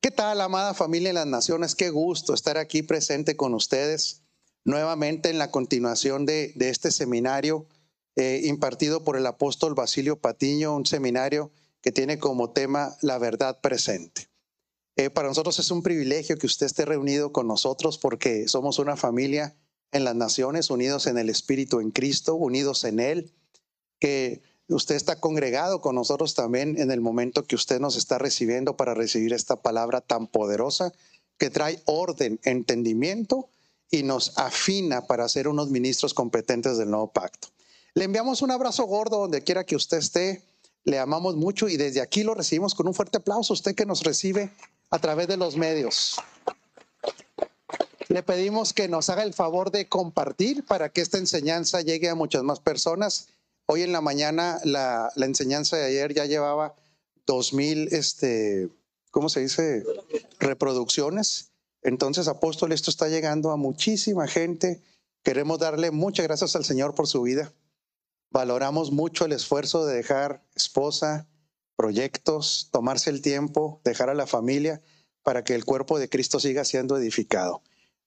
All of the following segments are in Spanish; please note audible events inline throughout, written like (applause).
¿Qué tal, amada familia de las naciones? Qué gusto estar aquí presente con ustedes nuevamente en la continuación de, este seminario eh, impartido por el apóstol Basilio Patiño, un seminario que tiene como tema la verdad presente. Eh, para nosotros es un privilegio que usted esté reunido con nosotros porque somos una familia en las naciones, unidos en el Espíritu en Cristo, unidos en Él, Usted está congregado con nosotros también en el momento que usted nos está recibiendo para recibir esta palabra tan poderosa que trae orden, entendimiento y nos afina para ser unos ministros competentes del nuevo pacto. Le enviamos un abrazo gordo donde quiera que usted esté. Le amamos mucho y desde aquí lo recibimos con un fuerte aplauso. Usted que nos recibe a través de los medios. Le pedimos que nos haga el favor de compartir para que esta enseñanza llegue a muchas más personas Hoy en la mañana la, enseñanza de ayer ya llevaba dos mil, este, ¿cómo se dice? Reproducciones. Entonces, apóstol, esto está llegando a muchísima gente. Queremos darle muchas gracias al Señor por su vida. Valoramos mucho el esfuerzo de dejar esposa, proyectos, tomarse el tiempo, dejar a la familia para que el cuerpo de Cristo siga siendo edificado.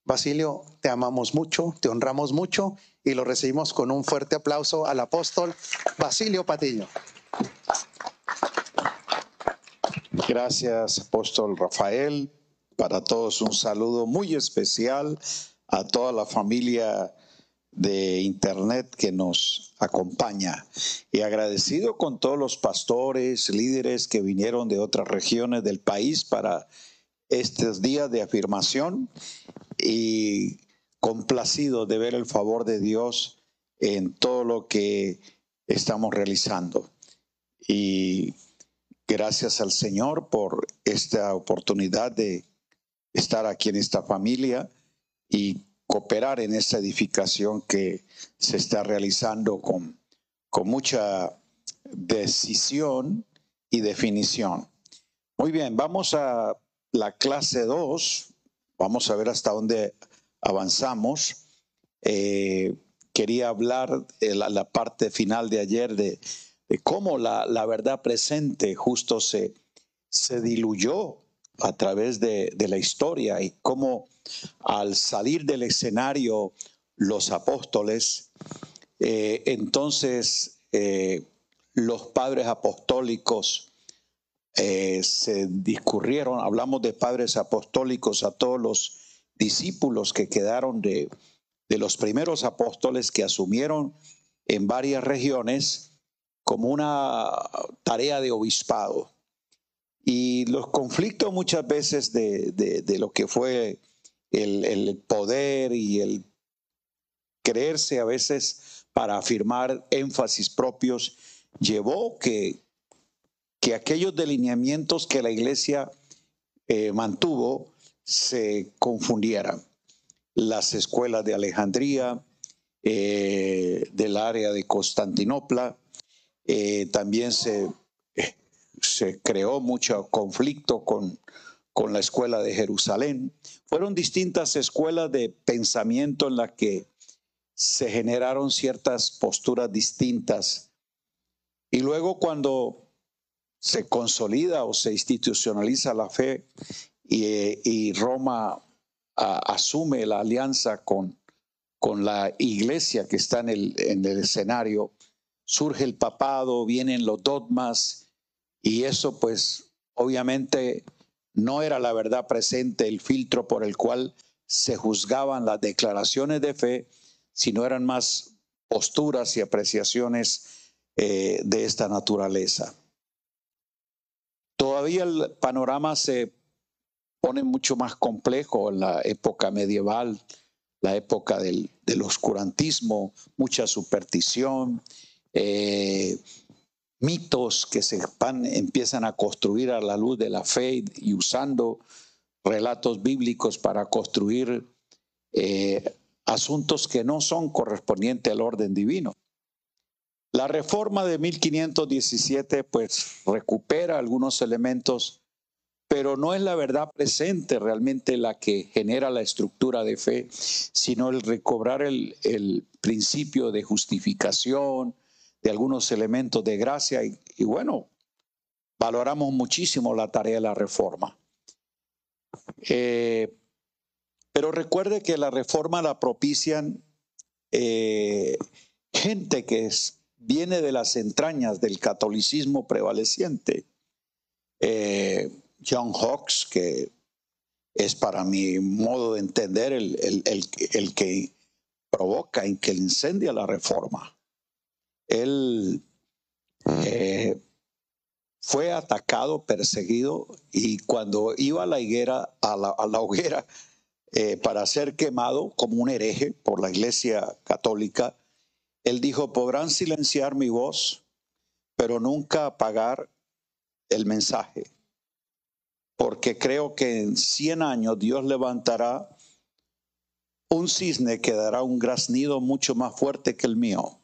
Basilio, te amamos mucho, te honramos mucho y lo recibimos con un fuerte aplauso al apóstol Basilio Patiño. Gracias, apóstol Rafael. Para todos un saludo muy especial a toda la familia de Internet que nos acompaña. Y agradecido con todos los pastores, líderes que vinieron de otras regiones del país para estos días de afirmación y complacido de ver el favor de Dios en todo lo que estamos realizando. Y gracias al Señor por esta oportunidad de estar aquí en esta familia y cooperar en esta edificación que se está realizando con, con mucha decisión y definición. Muy bien, vamos a la clase 2. Vamos a ver hasta dónde avanzamos. Eh, quería hablar en la, parte final de ayer de, cómo la, verdad presente justo se, se diluyó a través de, la historia y cómo al salir del escenario los apóstoles, eh, entonces eh, los padres apostólicos se discurrieron, hablamos de padres apostólicos a todos los discípulos que quedaron de, de los primeros apóstoles que asumieron en varias regiones como una tarea de obispado. Y los conflictos muchas veces de, de, lo que fue el, el, poder y el creerse a veces para afirmar énfasis propios, llevó que, que aquellos delineamientos que la iglesia eh, mantuvo se confundieran. Las escuelas de Alejandría, eh, del área de Constantinopla, eh, también se, se, creó mucho conflicto con, con la escuela de Jerusalén. Fueron distintas escuelas de pensamiento en las que se generaron ciertas posturas distintas. Y luego cuando se consolida o se institucionaliza la fe y, Roma asume la alianza con, con la iglesia que está en el, en el escenario, surge el papado, vienen los dogmas y eso pues obviamente no era la verdad presente, el filtro por el cual se juzgaban las declaraciones de fe, sino eran más posturas y apreciaciones eh, de esta naturaleza. Todavía el panorama se pone mucho más complejo en la época medieval, la época del, oscurantismo, mucha superstición, eh, mitos que se empiezan a construir a la luz de la fe y usando relatos bíblicos para construir eh, asuntos que no son correspondientes al orden divino. La reforma de 1517 pues recupera algunos elementos pero no es la verdad presente realmente la que genera la estructura de fe, sino el recobrar el, principio de justificación, de algunos elementos de gracia y, bueno, valoramos muchísimo la tarea de la reforma. Eh, pero recuerde que la reforma la propician eh, gente que es, viene de las entrañas del catolicismo prevaleciente. Eh, John Hawks, que es para mi modo de entender el, el, que provoca, y que incendia la reforma. Él eh, fue atacado, perseguido, y cuando iba a la higuera, a la, hoguera, eh, para ser quemado como un hereje por la iglesia católica, él dijo, podrán silenciar mi voz, pero nunca apagar el mensaje porque creo que en 100 años Dios levantará un cisne que dará un graznido mucho más fuerte que el mío.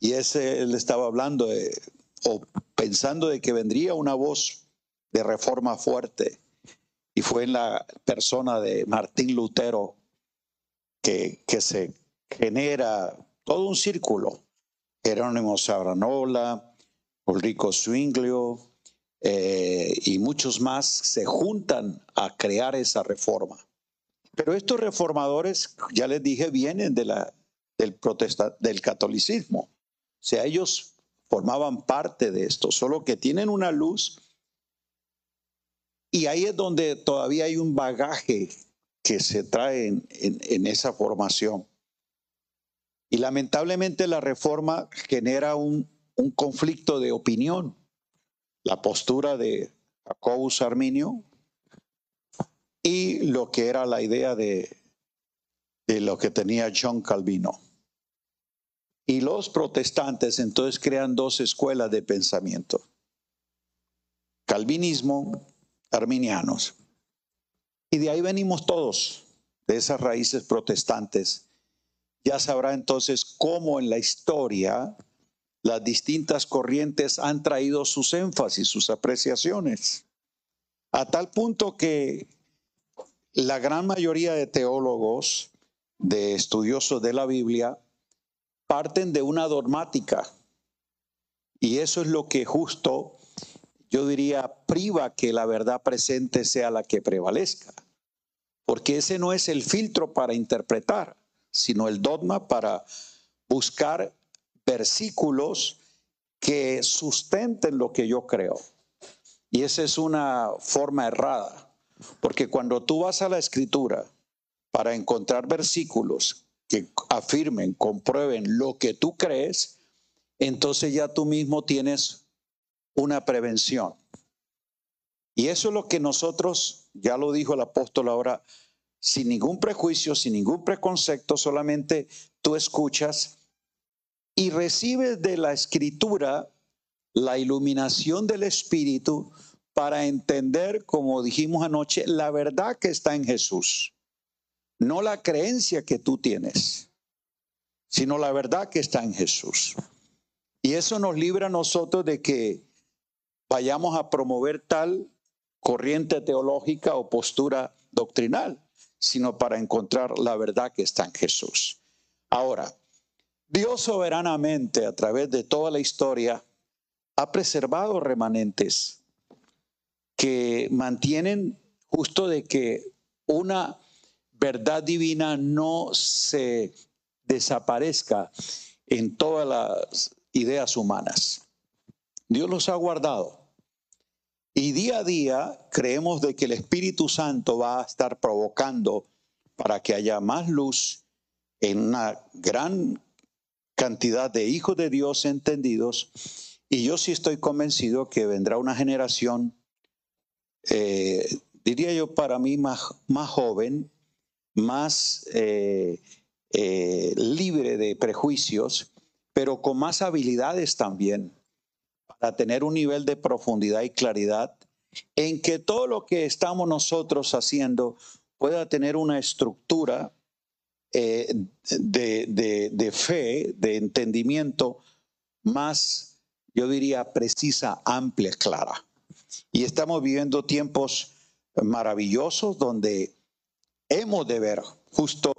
Y ese él estaba hablando o pensando de que vendría una voz de reforma fuerte. Y fue en la persona de Martín Lutero que, que se genera todo un círculo. Jerónimo Sabranola, Ulrico Zwinglio, eh, y muchos más se juntan a crear esa reforma. Pero estos reformadores, ya les dije, vienen de la, del, protesta, del catolicismo. O sea, ellos formaban parte de esto, solo que tienen una luz y ahí es donde todavía hay un bagaje que se trae en, en esa formación. Y lamentablemente la reforma genera un, conflicto de opinión la postura de Jacobus Arminio y lo que era la idea de, de lo que tenía John Calvino. Y los protestantes entonces crean dos escuelas de pensamiento. Calvinismo, arminianos. Y de ahí venimos todos, de esas raíces protestantes. Ya sabrá entonces cómo en la historia las distintas corrientes han traído sus énfasis, sus apreciaciones, a tal punto que la gran mayoría de teólogos, de estudiosos de la Biblia, parten de una dogmática. Y eso es lo que justo, yo diría, priva que la verdad presente sea la que prevalezca. Porque ese no es el filtro para interpretar, sino el dogma para buscar versículos que sustenten lo que yo creo. Y esa es una forma errada, porque cuando tú vas a la escritura para encontrar versículos que afirmen, comprueben lo que tú crees, entonces ya tú mismo tienes una prevención. Y eso es lo que nosotros, ya lo dijo el apóstol ahora, sin ningún prejuicio, sin ningún preconcepto, solamente tú escuchas y recibes de la escritura la iluminación del Espíritu para entender, como dijimos anoche, la verdad que está en Jesús. No la creencia que tú tienes, sino la verdad que está en Jesús. Y eso nos libra a nosotros de que vayamos a promover tal corriente teológica o postura doctrinal, sino para encontrar la verdad que está en Jesús. Ahora, Dios soberanamente a través de toda la historia ha preservado remanentes que mantienen justo de que una verdad divina no se desaparezca en todas las ideas humanas. Dios los ha guardado. Y día a día creemos de que el Espíritu Santo va a estar provocando para que haya más luz en una gran cantidad de hijos de Dios entendidos. Y yo sí estoy convencido que vendrá una generación, eh, diría yo para mí, más, más joven, más eh, eh, libre de prejuicios, pero con más habilidades también, para tener un nivel de profundidad y claridad en que todo lo que estamos nosotros haciendo pueda tener una estructura eh, de, fe, de entendimiento más, yo diría, precisa, amplia, clara. Y estamos viviendo tiempos maravillosos donde hemos de ver justo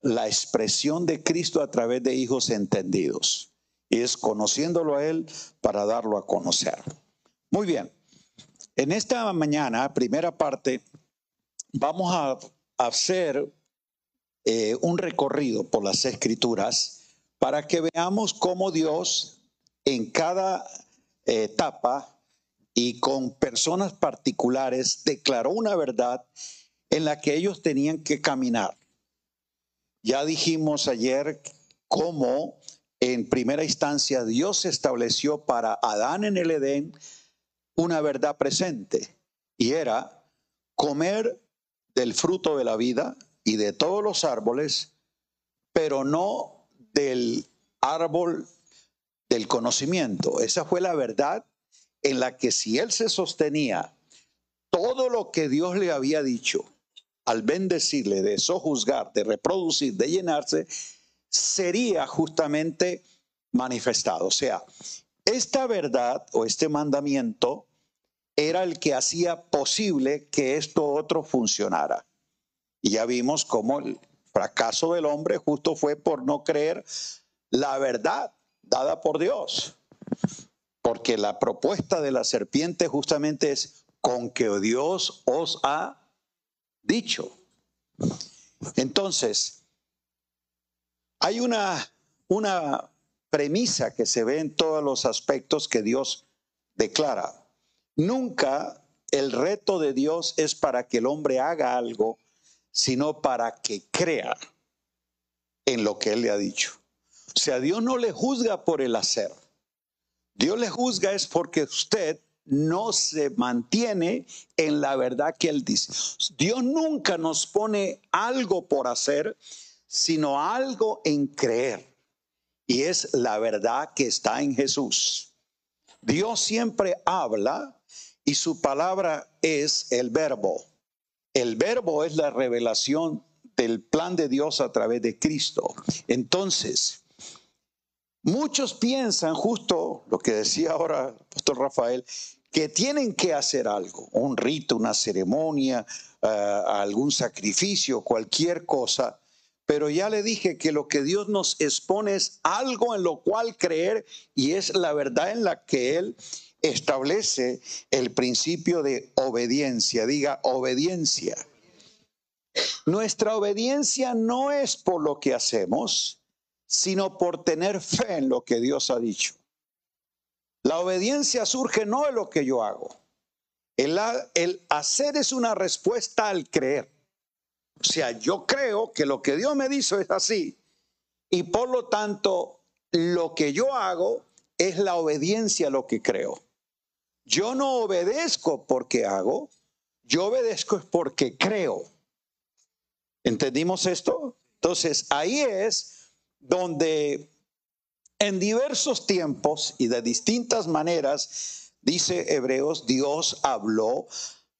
la expresión de Cristo a través de hijos entendidos. Es conociéndolo a Él para darlo a conocer. Muy bien. En esta mañana, primera parte, vamos a hacer eh, un recorrido por las escrituras para que veamos cómo Dios en cada etapa y con personas particulares declaró una verdad en la que ellos tenían que caminar. Ya dijimos ayer cómo en primera instancia Dios estableció para Adán en el Edén una verdad presente y era comer del fruto de la vida y de todos los árboles, pero no del árbol del conocimiento. Esa fue la verdad en la que si él se sostenía todo lo que Dios le había dicho, al bendecirle, de sojuzgar, de reproducir, de llenarse, sería justamente manifestado. O sea, esta verdad o este mandamiento era el que hacía posible que esto otro funcionara. Y ya vimos cómo el fracaso del hombre justo fue por no creer la verdad dada por Dios. Porque la propuesta de la serpiente justamente es con que Dios os ha dicho. Entonces, hay una, una premisa que se ve en todos los aspectos que Dios declara. Nunca el reto de Dios es para que el hombre haga algo, sino para que crea en lo que Él le ha dicho. O sea, Dios no le juzga por el hacer. Dios le juzga es porque usted no se mantiene en la verdad que Él dice. Dios nunca nos pone algo por hacer, sino algo en creer. Y es la verdad que está en Jesús. Dios siempre habla y su palabra es el verbo. El verbo es la revelación del plan de Dios a través de Cristo. Entonces, muchos piensan justo lo que decía ahora el pastor Rafael, que tienen que hacer algo, un rito, una ceremonia, eh, algún sacrificio, cualquier cosa. Pero ya le dije que lo que Dios nos expone es algo en lo cual creer y es la verdad en la que Él establece el principio de obediencia. Diga obediencia. Nuestra obediencia no es por lo que hacemos, sino por tener fe en lo que Dios ha dicho. La obediencia surge no de lo que yo hago. El, el, hacer es una respuesta al creer. O sea, yo creo que lo que Dios me dice es así y por lo tanto lo que yo hago es la obediencia a lo que creo. Yo no obedezco porque hago, yo obedezco es porque creo. ¿Entendimos esto? Entonces ahí es donde en diversos tiempos y de distintas maneras, dice Hebreos, Dios habló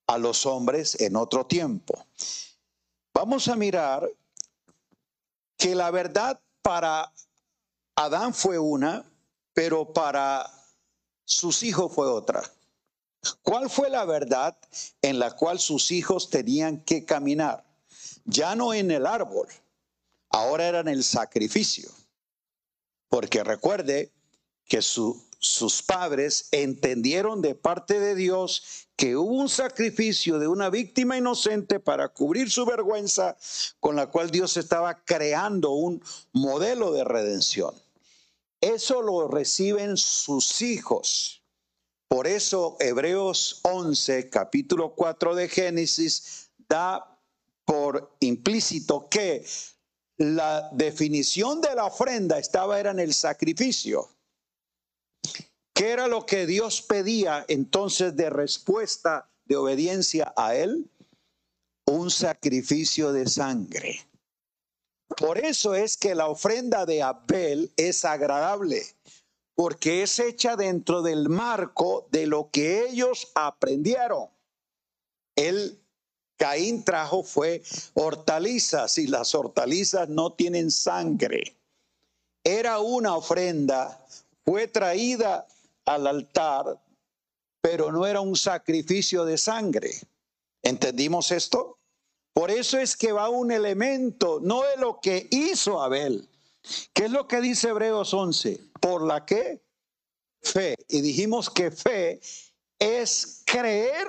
a los hombres en otro tiempo. Vamos a mirar que la verdad para Adán fue una, pero para sus hijos fue otra. ¿Cuál fue la verdad en la cual sus hijos tenían que caminar? Ya no en el árbol, ahora era en el sacrificio. Porque recuerde que sus padres entendieron de parte de Dios que hubo un sacrificio de una víctima inocente para cubrir su vergüenza, con la cual Dios estaba creando un modelo de redención. Eso lo reciben sus hijos. Por eso Hebreos 11, capítulo 4 de Génesis, da por implícito que la definición de la ofrenda estaba era en el sacrificio. ¿Qué era lo que Dios pedía entonces de respuesta de obediencia a Él? Un sacrificio de sangre. Por eso es que la ofrenda de Abel es agradable, porque es hecha dentro del marco de lo que ellos aprendieron. Él Caín trajo fue hortalizas y las hortalizas no tienen sangre. Era una ofrenda, fue traída al altar, pero no era un sacrificio de sangre. ¿Entendimos esto? Por eso es que va un elemento, no de lo que hizo Abel. ¿Qué es lo que dice Hebreos 11? ¿Por la qué? Fe. Y dijimos que fe es creer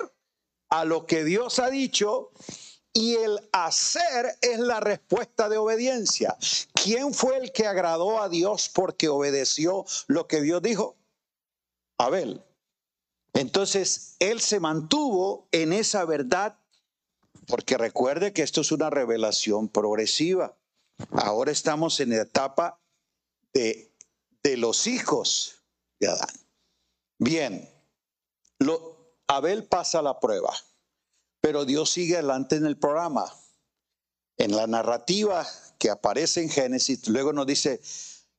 a lo que Dios ha dicho y el hacer es la respuesta de obediencia. ¿Quién fue el que agradó a Dios porque obedeció lo que Dios dijo? Abel. Entonces, él se mantuvo en esa verdad porque recuerde que esto es una revelación progresiva. Ahora estamos en la etapa de, de los hijos de Adán. Bien, lo, Abel pasa la prueba. Pero Dios sigue adelante en el programa. En la narrativa que aparece en Génesis, luego nos dice,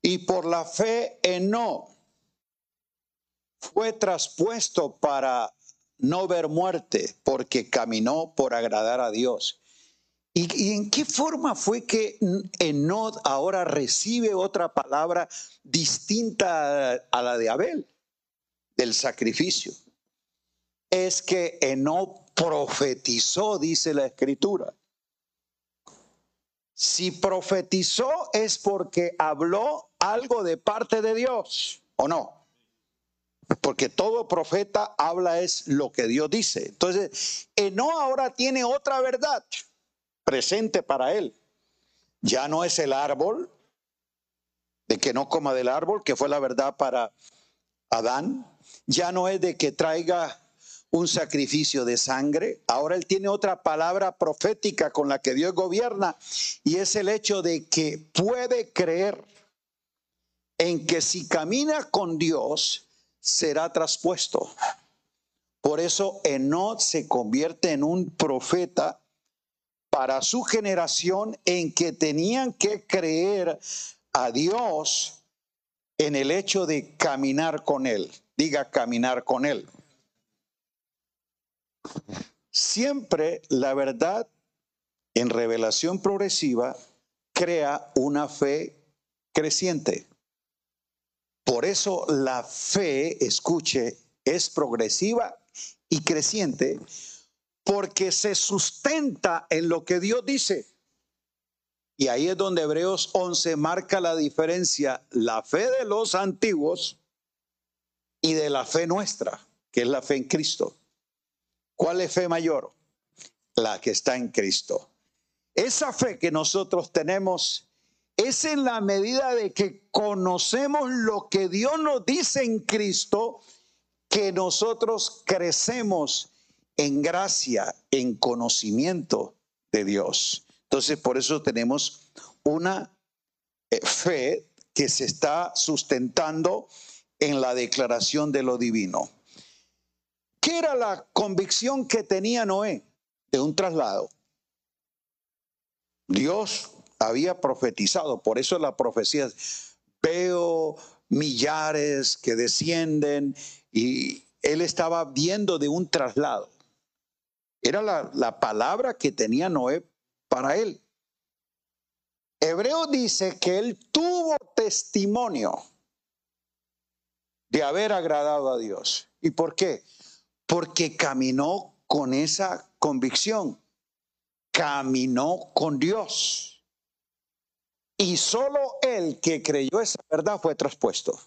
y por la fe en no fue traspuesto para no ver muerte, porque caminó por agradar a Dios. ¿Y, en qué forma fue que Enod ahora recibe otra palabra distinta a la de Abel, del sacrificio? Es que Enod profetizó, dice la escritura. Si profetizó es porque habló algo de parte de Dios, ¿o no? Porque todo profeta habla es lo que Dios dice. Entonces, no ahora tiene otra verdad presente para él. Ya no es el árbol, de que no coma del árbol, que fue la verdad para Adán. Ya no es de que traiga un sacrificio de sangre. Ahora él tiene otra palabra profética con la que Dios gobierna y es el hecho de que puede creer en que si camina con Dios será traspuesto. Por eso Enod se convierte en un profeta para su generación en que tenían que creer a Dios en el hecho de caminar con Él. Diga caminar con Él. Siempre la verdad en revelación progresiva crea una fe creciente. Por eso la fe, escuche, es progresiva y creciente porque se sustenta en lo que Dios dice. Y ahí es donde Hebreos 11 marca la diferencia, la fe de los antiguos y de la fe nuestra, que es la fe en Cristo. ¿Cuál es fe mayor? La que está en Cristo. Esa fe que nosotros tenemos es en la medida de que conocemos lo que Dios nos dice en Cristo, que nosotros crecemos en gracia, en conocimiento de Dios. Entonces, por eso tenemos una eh, fe que se está sustentando en la declaración de lo divino. ¿Qué era la convicción que tenía Noé de un traslado? Dios había profetizado, por eso la profecía, veo millares que descienden y él estaba viendo de un traslado. Era la, la palabra que tenía Noé para él. Hebreo dice que él tuvo testimonio de haber agradado a Dios. ¿Y por qué? porque caminó con esa convicción, caminó con Dios. Y solo el que creyó esa verdad fue traspuesto.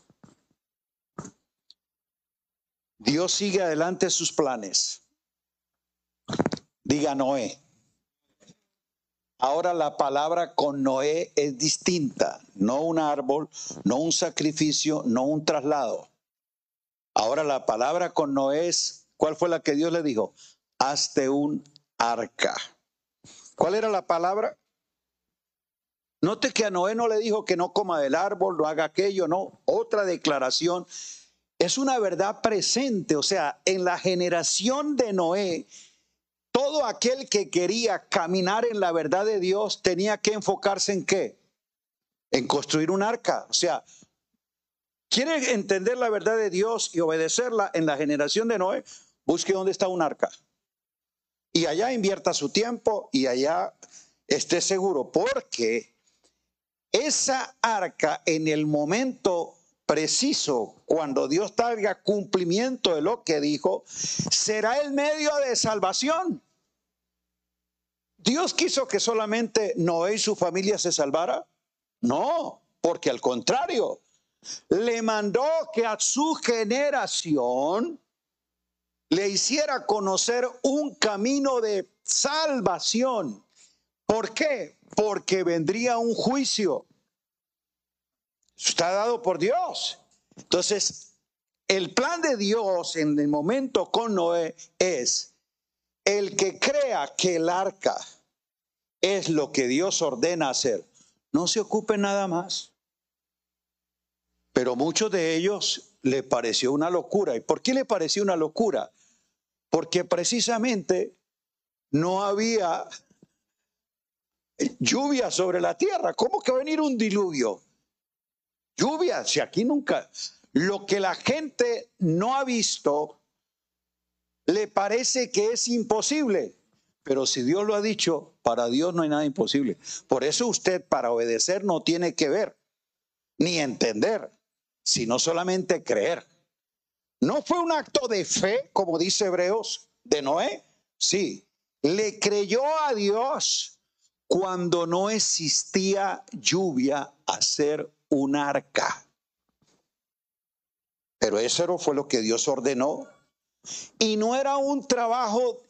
Dios sigue adelante sus planes. Diga Noé. Ahora la palabra con Noé es distinta, no un árbol, no un sacrificio, no un traslado. Ahora la palabra con Noé es ¿Cuál fue la que Dios le dijo? Hazte un arca. ¿Cuál era la palabra? Note que a Noé no le dijo que no coma del árbol, no haga aquello, no. Otra declaración. Es una verdad presente, o sea, en la generación de Noé, todo aquel que quería caminar en la verdad de Dios tenía que enfocarse en qué? En construir un arca. O sea, ¿quiere entender la verdad de Dios y obedecerla en la generación de Noé? busque dónde está un arca. Y allá invierta su tiempo y allá esté seguro, porque esa arca en el momento preciso, cuando Dios traiga cumplimiento de lo que dijo, será el medio de salvación. ¿Dios quiso que solamente Noé y su familia se salvara? No, porque al contrario, le mandó que a su generación le hiciera conocer un camino de salvación. ¿Por qué? Porque vendría un juicio. está dado por Dios. Entonces, el plan de Dios en el momento con Noé es el que crea que el arca es lo que Dios ordena hacer, no se ocupe nada más. Pero muchos de ellos le pareció una locura. ¿Y por qué le pareció una locura? Porque precisamente no había lluvia sobre la tierra. ¿Cómo que va a venir un diluvio? Lluvia, si aquí nunca. Lo que la gente no ha visto le parece que es imposible. Pero si Dios lo ha dicho, para Dios no hay nada imposible. Por eso usted para obedecer no tiene que ver ni entender sino solamente creer. No fue un acto de fe, como dice Hebreos, de Noé. Sí, le creyó a Dios cuando no existía lluvia hacer un arca. Pero eso fue lo que Dios ordenó. Y no era un trabajo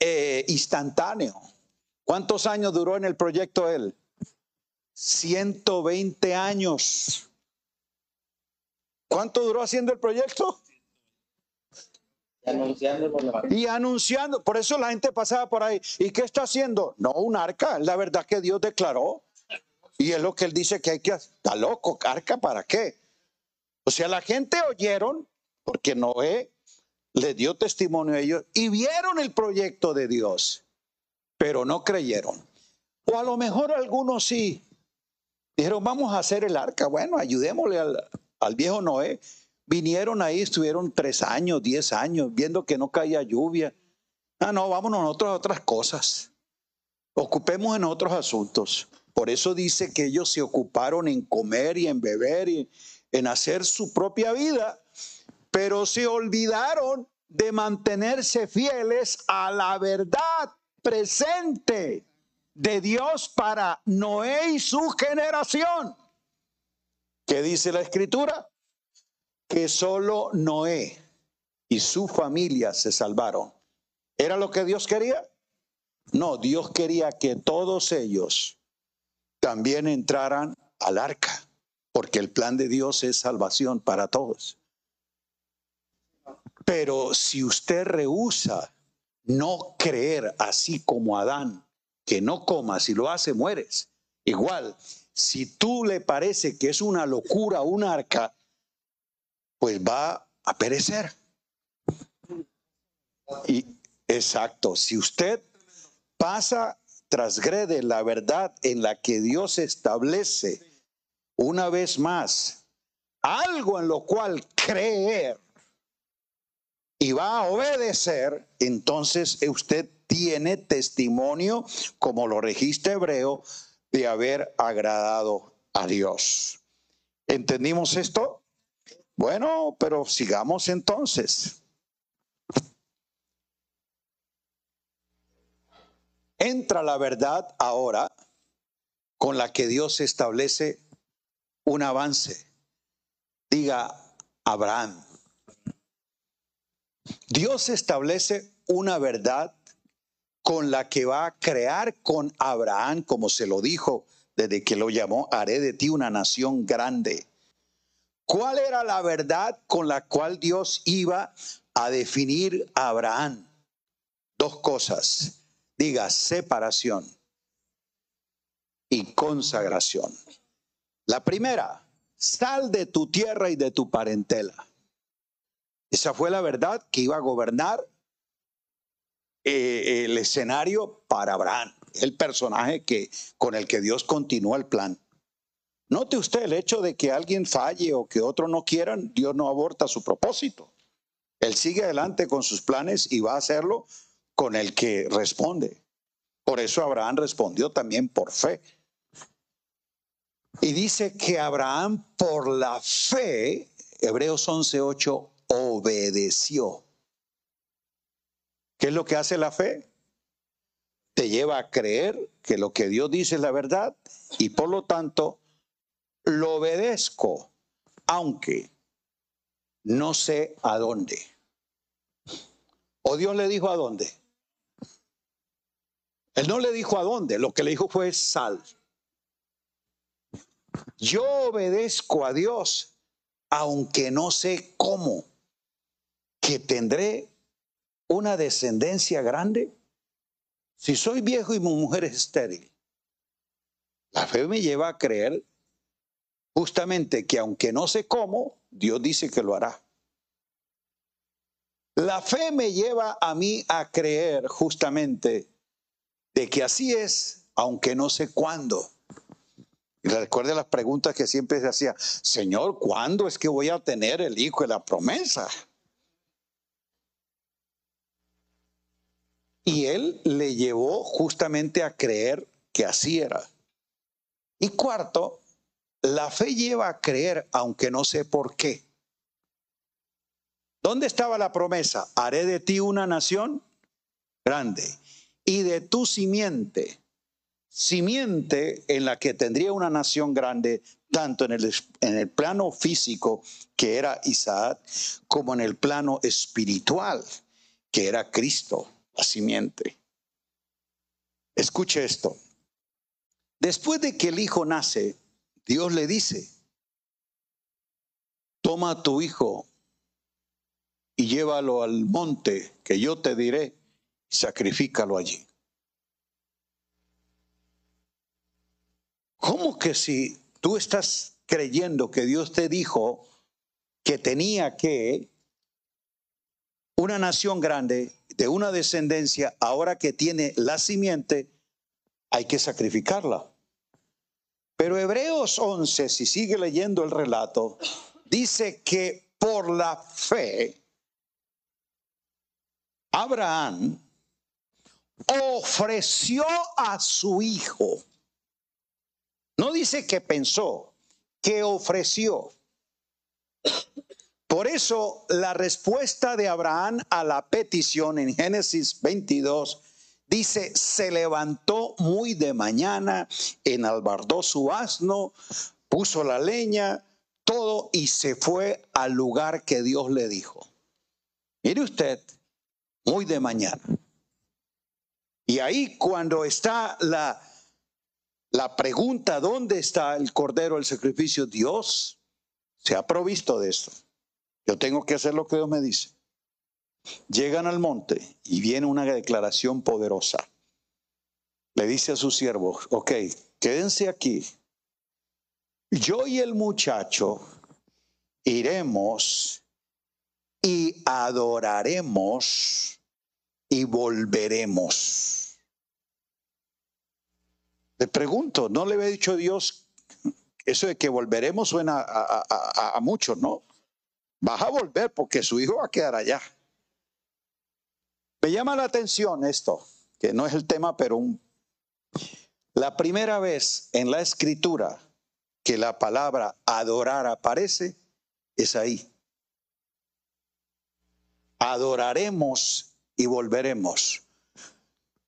eh, instantáneo. ¿Cuántos años duró en el proyecto él? 120 años. ¿Cuánto duró haciendo el proyecto? Y anunciando, por eso la gente pasaba por ahí. ¿Y qué está haciendo? No, un arca, la verdad que Dios declaró. Y es lo que él dice que hay que hacer. Está loco, arca, ¿para qué? O sea, la gente oyeron, porque Noé le dio testimonio a ellos, y vieron el proyecto de Dios, pero no creyeron. O a lo mejor algunos sí. Dijeron, vamos a hacer el arca. Bueno, ayudémosle al, al viejo Noé. Vinieron ahí, estuvieron tres años, diez años, viendo que no caía lluvia. Ah, no, vámonos nosotros a otras cosas. Ocupemos en otros asuntos. Por eso dice que ellos se ocuparon en comer y en beber y en hacer su propia vida, pero se olvidaron de mantenerse fieles a la verdad presente de Dios para Noé y su generación. ¿Qué dice la escritura? Que solo Noé y su familia se salvaron. ¿Era lo que Dios quería? No, Dios quería que todos ellos también entraran al arca, porque el plan de Dios es salvación para todos. Pero si usted rehúsa no creer así como Adán, que no coma, si lo hace mueres, igual si tú le parece que es una locura un arca, pues va a perecer. Y exacto, si usted pasa, transgrede la verdad en la que Dios establece una vez más algo en lo cual creer y va a obedecer, entonces usted tiene testimonio, como lo registra Hebreo, de haber agradado a Dios. ¿Entendimos esto? Bueno, pero sigamos entonces. Entra la verdad ahora con la que Dios establece un avance. Diga Abraham. Dios establece una verdad con la que va a crear con Abraham, como se lo dijo desde que lo llamó, haré de ti una nación grande. ¿Cuál era la verdad con la cual Dios iba a definir a Abraham? Dos cosas. Diga separación y consagración. La primera, sal de tu tierra y de tu parentela. Esa fue la verdad que iba a gobernar eh, el escenario para Abraham, el personaje que, con el que Dios continúa el plan. Note usted el hecho de que alguien falle o que otro no quieran, Dios no aborta su propósito. Él sigue adelante con sus planes y va a hacerlo con el que responde. Por eso Abraham respondió también por fe. Y dice que Abraham por la fe, Hebreos 11:8, obedeció. ¿Qué es lo que hace la fe? Te lleva a creer que lo que Dios dice es la verdad y por lo tanto lo obedezco, aunque no sé a dónde. ¿O Dios le dijo a dónde? Él no le dijo a dónde, lo que le dijo fue sal. Yo obedezco a Dios, aunque no sé cómo, que tendré una descendencia grande. Si soy viejo y mi mujer es estéril, la fe me lleva a creer justamente que aunque no sé cómo, Dios dice que lo hará. La fe me lleva a mí a creer justamente de que así es, aunque no sé cuándo. Y recuerde las preguntas que siempre se hacía, Señor, ¿cuándo es que voy a tener el hijo de la promesa? Y él le llevó justamente a creer que así era. Y cuarto, la fe lleva a creer aunque no sé por qué. ¿Dónde estaba la promesa? Haré de ti una nación grande y de tu simiente, simiente en la que tendría una nación grande, tanto en el, en el plano físico, que era Isaac, como en el plano espiritual, que era Cristo, la simiente. Escuche esto. Después de que el hijo nace, Dios le dice, toma a tu hijo y llévalo al monte que yo te diré y sacrifícalo allí. ¿Cómo que si tú estás creyendo que Dios te dijo que tenía que una nación grande de una descendencia, ahora que tiene la simiente, hay que sacrificarla? Pero Hebreos 11, si sigue leyendo el relato, dice que por la fe, Abraham ofreció a su hijo. No dice que pensó, que ofreció. Por eso la respuesta de Abraham a la petición en Génesis 22 Dice, se levantó muy de mañana, enalbardó su asno, puso la leña, todo y se fue al lugar que Dios le dijo. Mire usted, muy de mañana. Y ahí cuando está la, la pregunta, ¿dónde está el cordero, el sacrificio? Dios se ha provisto de esto. Yo tengo que hacer lo que Dios me dice. Llegan al monte y viene una declaración poderosa. Le dice a sus siervos, ok, quédense aquí. Yo y el muchacho iremos y adoraremos y volveremos. Le pregunto, ¿no le había dicho Dios eso de que volveremos suena a, a, a muchos, ¿no? Vas a volver porque su hijo va a quedar allá. Me llama la atención esto, que no es el tema, pero la primera vez en la escritura que la palabra adorar aparece es ahí. Adoraremos y volveremos.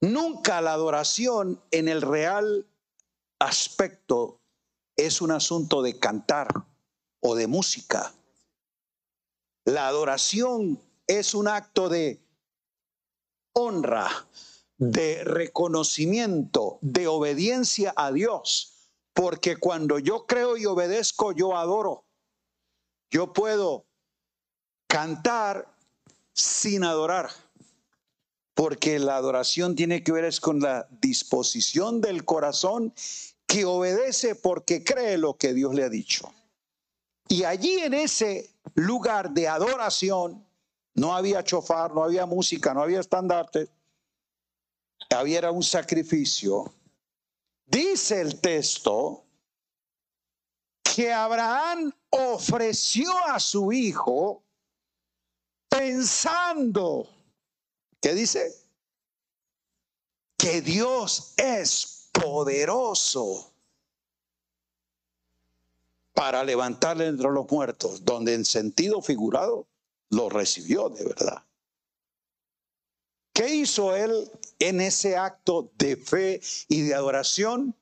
Nunca la adoración en el real aspecto es un asunto de cantar o de música. La adoración es un acto de honra, de reconocimiento, de obediencia a Dios. Porque cuando yo creo y obedezco, yo adoro. Yo puedo cantar sin adorar. Porque la adoración tiene que ver es con la disposición del corazón que obedece porque cree lo que Dios le ha dicho. Y allí en ese lugar de adoración, no había chofar, no había música, no había estandarte. Había un sacrificio. Dice el texto que Abraham ofreció a su hijo pensando, ¿qué dice? Que Dios es poderoso para levantarle entre los muertos, donde en sentido figurado lo recibió de verdad. ¿Qué hizo él en ese acto de fe y de adoración?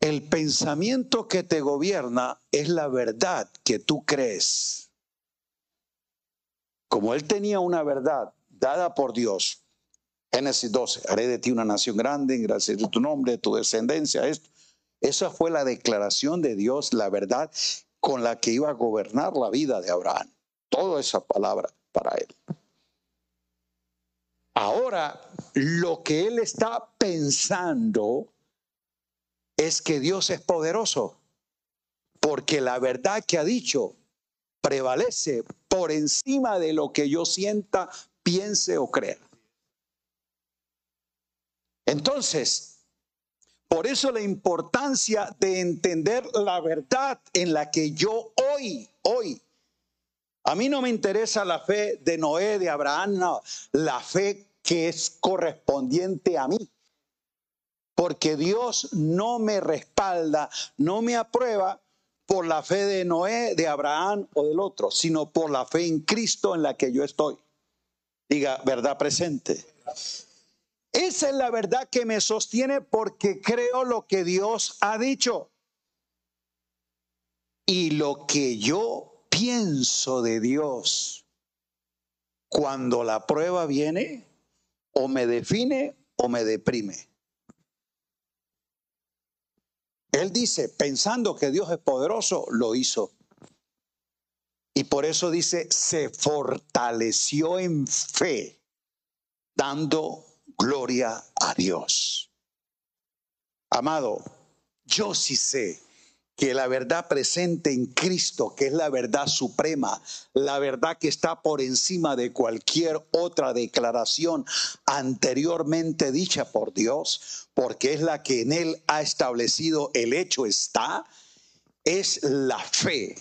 El pensamiento que te gobierna es la verdad que tú crees. como él tenía una verdad dada por Dios, Génesis 12, haré de ti una nación grande, gracias a tu nombre, tu descendencia, esto. Esa fue la declaración de Dios, la verdad con la que iba a gobernar la vida de Abraham. Toda esa palabra para él. Ahora, lo que él está pensando es que Dios es poderoso, porque la verdad que ha dicho prevalece por encima de lo que yo sienta, piense o crea. Entonces, por eso la importancia de entender la verdad en la que yo hoy, hoy, a mí no me interesa la fe de Noé, de Abraham, no, la fe que es correspondiente a mí. Porque Dios no me respalda, no me aprueba por la fe de Noé, de Abraham o del otro, sino por la fe en Cristo en la que yo estoy. Diga, verdad presente. Esa es la verdad que me sostiene porque creo lo que Dios ha dicho. Y lo que yo pienso de Dios cuando la prueba viene, o me define o me deprime. Él dice, pensando que Dios es poderoso, lo hizo. Y por eso dice, se fortaleció en fe, dando Gloria a Dios. Amado, yo sí sé que la verdad presente en Cristo, que es la verdad suprema, la verdad que está por encima de cualquier otra declaración anteriormente dicha por Dios, porque es la que en Él ha establecido el hecho está, es la fe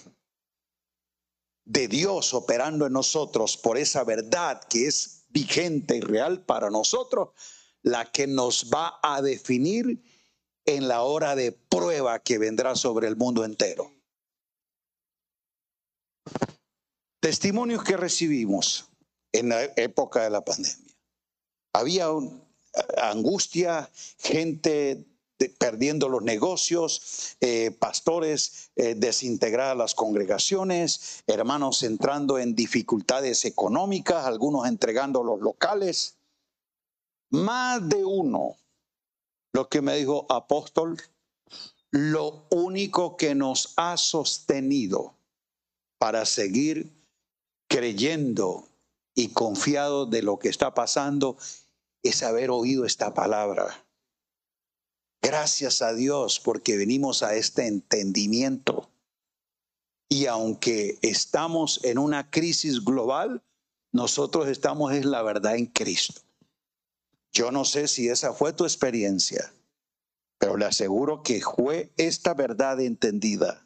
de Dios operando en nosotros por esa verdad que es vigente y real para nosotros, la que nos va a definir en la hora de prueba que vendrá sobre el mundo entero. Testimonios que recibimos en la época de la pandemia. Había angustia, gente perdiendo los negocios, eh, pastores eh, desintegradas las congregaciones, hermanos entrando en dificultades económicas, algunos entregando los locales. Más de uno, lo que me dijo apóstol, lo único que nos ha sostenido para seguir creyendo y confiado de lo que está pasando es haber oído esta palabra Gracias a Dios porque venimos a este entendimiento. Y aunque estamos en una crisis global, nosotros estamos en la verdad en Cristo. Yo no sé si esa fue tu experiencia, pero le aseguro que fue esta verdad entendida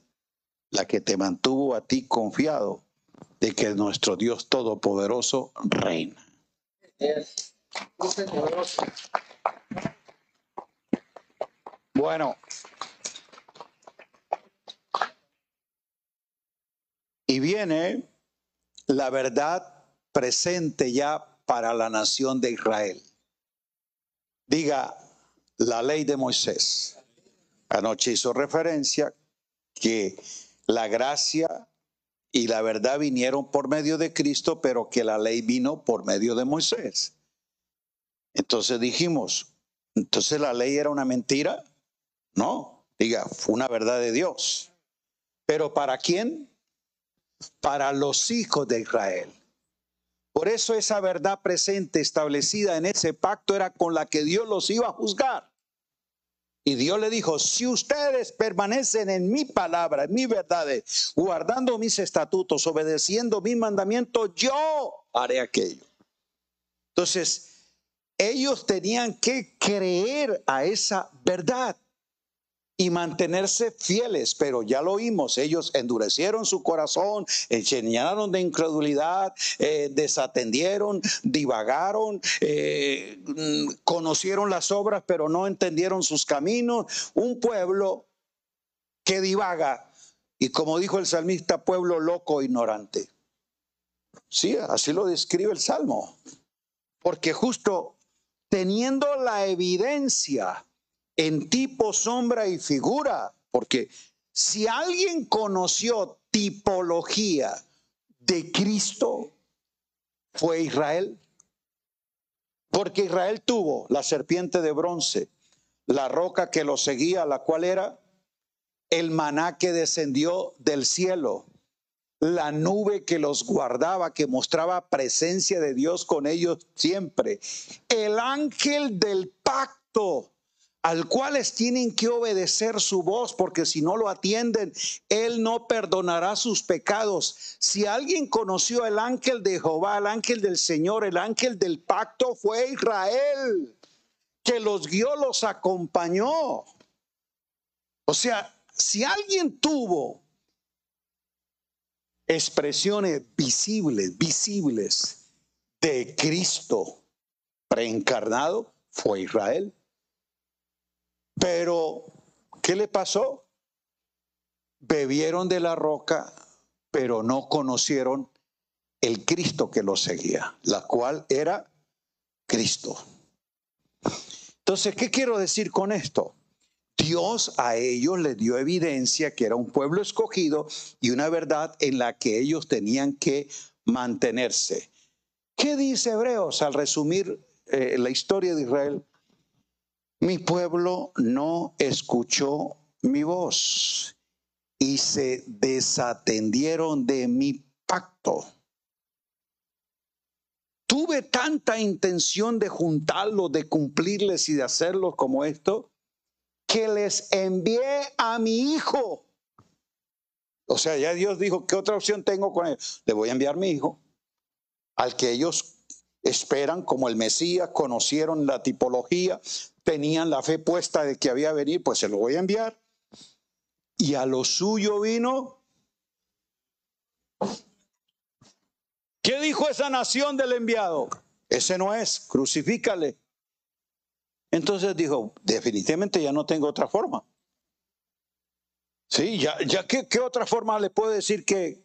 la que te mantuvo a ti confiado de que nuestro Dios Todopoderoso reina. Bueno. Y viene la verdad presente ya para la nación de Israel. Diga la ley de Moisés. Anoche hizo referencia que la gracia y la verdad vinieron por medio de Cristo, pero que la ley vino por medio de Moisés. Entonces dijimos, entonces la ley era una mentira. No, diga, fue una verdad de Dios. Pero ¿para quién? Para los hijos de Israel. Por eso esa verdad presente establecida en ese pacto era con la que Dios los iba a juzgar. Y Dios le dijo, si ustedes permanecen en mi palabra, en mi verdad, guardando mis estatutos, obedeciendo mis mandamientos, yo haré aquello. Entonces, ellos tenían que creer a esa verdad y mantenerse fieles, pero ya lo oímos, ellos endurecieron su corazón, llenaron de incredulidad, eh, desatendieron, divagaron, eh, mm, conocieron las obras, pero no entendieron sus caminos. Un pueblo que divaga, y como dijo el salmista, pueblo loco, ignorante. Sí, así lo describe el Salmo, porque justo teniendo la evidencia, en tipo, sombra y figura, porque si alguien conoció tipología de Cristo, fue Israel. Porque Israel tuvo la serpiente de bronce, la roca que lo seguía, la cual era el maná que descendió del cielo, la nube que los guardaba, que mostraba presencia de Dios con ellos siempre, el ángel del pacto al cual tienen que obedecer su voz, porque si no lo atienden, Él no perdonará sus pecados. Si alguien conoció el ángel de Jehová, el ángel del Señor, el ángel del pacto, fue Israel, que los guió, los acompañó. O sea, si alguien tuvo expresiones visibles, visibles de Cristo preencarnado, fue Israel. Pero, ¿qué le pasó? Bebieron de la roca, pero no conocieron el Cristo que los seguía, la cual era Cristo. Entonces, ¿qué quiero decir con esto? Dios a ellos les dio evidencia que era un pueblo escogido y una verdad en la que ellos tenían que mantenerse. ¿Qué dice Hebreos al resumir eh, la historia de Israel? Mi pueblo no escuchó mi voz y se desatendieron de mi pacto. Tuve tanta intención de juntarlos, de cumplirles y de hacerlos como esto, que les envié a mi hijo. O sea, ya Dios dijo, ¿qué otra opción tengo con él? Le voy a enviar mi hijo, al que ellos esperan como el Mesías, conocieron la tipología, tenían la fe puesta de que había venir, pues se lo voy a enviar. Y a lo suyo vino. ¿Qué dijo esa nación del enviado? Ese no es, crucifícale. Entonces dijo, definitivamente ya no tengo otra forma. Sí, ya, ya ¿qué, qué otra forma le puedo decir que,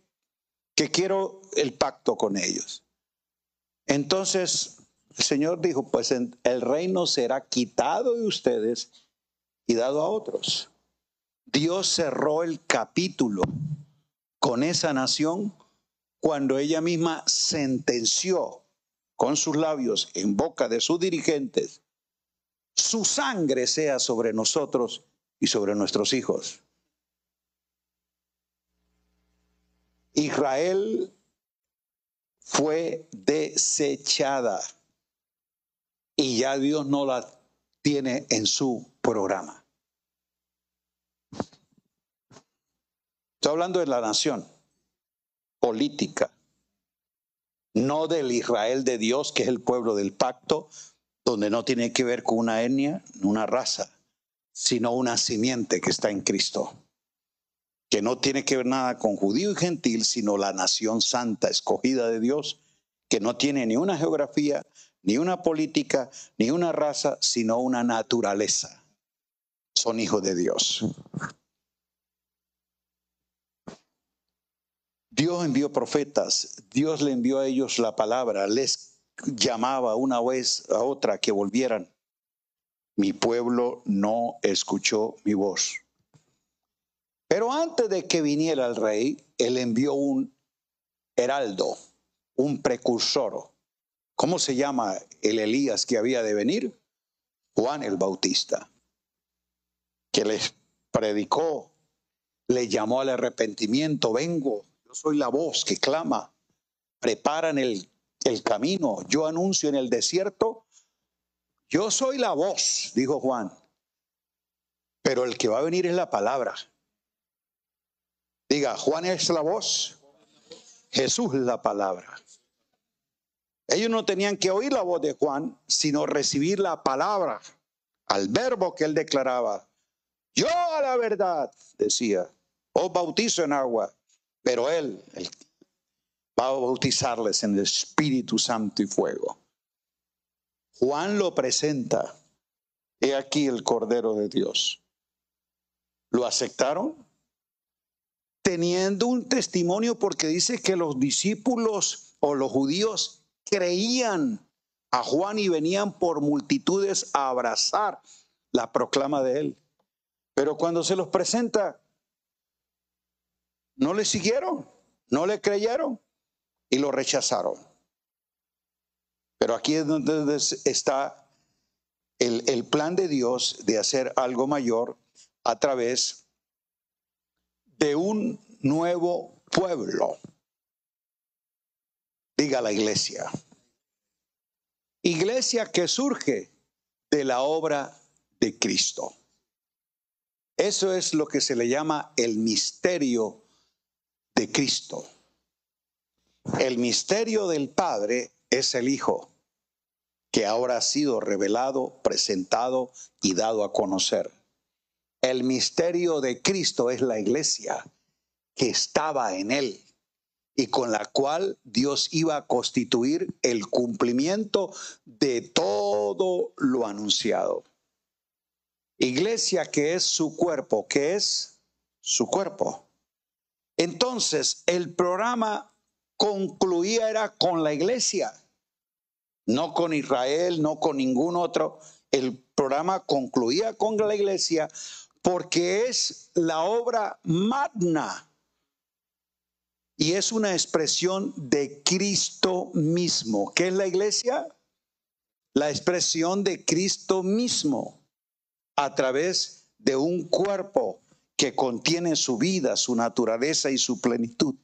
que quiero el pacto con ellos? Entonces el Señor dijo, pues el reino será quitado de ustedes y dado a otros. Dios cerró el capítulo con esa nación cuando ella misma sentenció con sus labios en boca de sus dirigentes, su sangre sea sobre nosotros y sobre nuestros hijos. Israel fue desechada y ya Dios no la tiene en su programa. Estoy hablando de la nación política, no del Israel de Dios, que es el pueblo del pacto, donde no tiene que ver con una etnia, una raza, sino una simiente que está en Cristo, que no tiene que ver nada con judío y gentil, sino la nación santa, escogida de Dios, que no tiene ni una geografía, ni una política, ni una raza, sino una naturaleza. Son hijos de Dios. Dios envió profetas, Dios le envió a ellos la palabra, les llamaba una vez a otra que volvieran. Mi pueblo no escuchó mi voz. Pero antes de que viniera el rey, él envió un heraldo, un precursor, ¿Cómo se llama el Elías que había de venir? Juan el Bautista, que les predicó, le llamó al arrepentimiento, vengo, yo soy la voz que clama, preparan el, el camino, yo anuncio en el desierto, yo soy la voz, dijo Juan, pero el que va a venir es la palabra. Diga, Juan es la voz, Jesús es la palabra. Ellos no tenían que oír la voz de Juan, sino recibir la palabra, al verbo que él declaraba. Yo a la verdad, decía, os bautizo en agua, pero él, va a bautizarles en el Espíritu Santo y fuego. Juan lo presenta. He aquí el Cordero de Dios. ¿Lo aceptaron? Teniendo un testimonio porque dice que los discípulos o los judíos creían a Juan y venían por multitudes a abrazar la proclama de él. Pero cuando se los presenta, no le siguieron, no le creyeron y lo rechazaron. Pero aquí es donde está el, plan de Dios de hacer algo mayor a través de un nuevo pueblo. Diga la iglesia. Iglesia que surge de la obra de Cristo. Eso es lo que se le llama el misterio de Cristo. El misterio del Padre es el Hijo, que ahora ha sido revelado, presentado y dado a conocer. El misterio de Cristo es la iglesia que estaba en Él y con la cual Dios iba a constituir el cumplimiento de todo lo anunciado. Iglesia que es su cuerpo, que es su cuerpo. Entonces, el programa concluía era con la iglesia, no con Israel, no con ningún otro. El programa concluía con la iglesia porque es la obra magna y es una expresión de Cristo mismo. ¿Qué es la iglesia? La expresión de Cristo mismo a través de un cuerpo que contiene su vida, su naturaleza y su plenitud.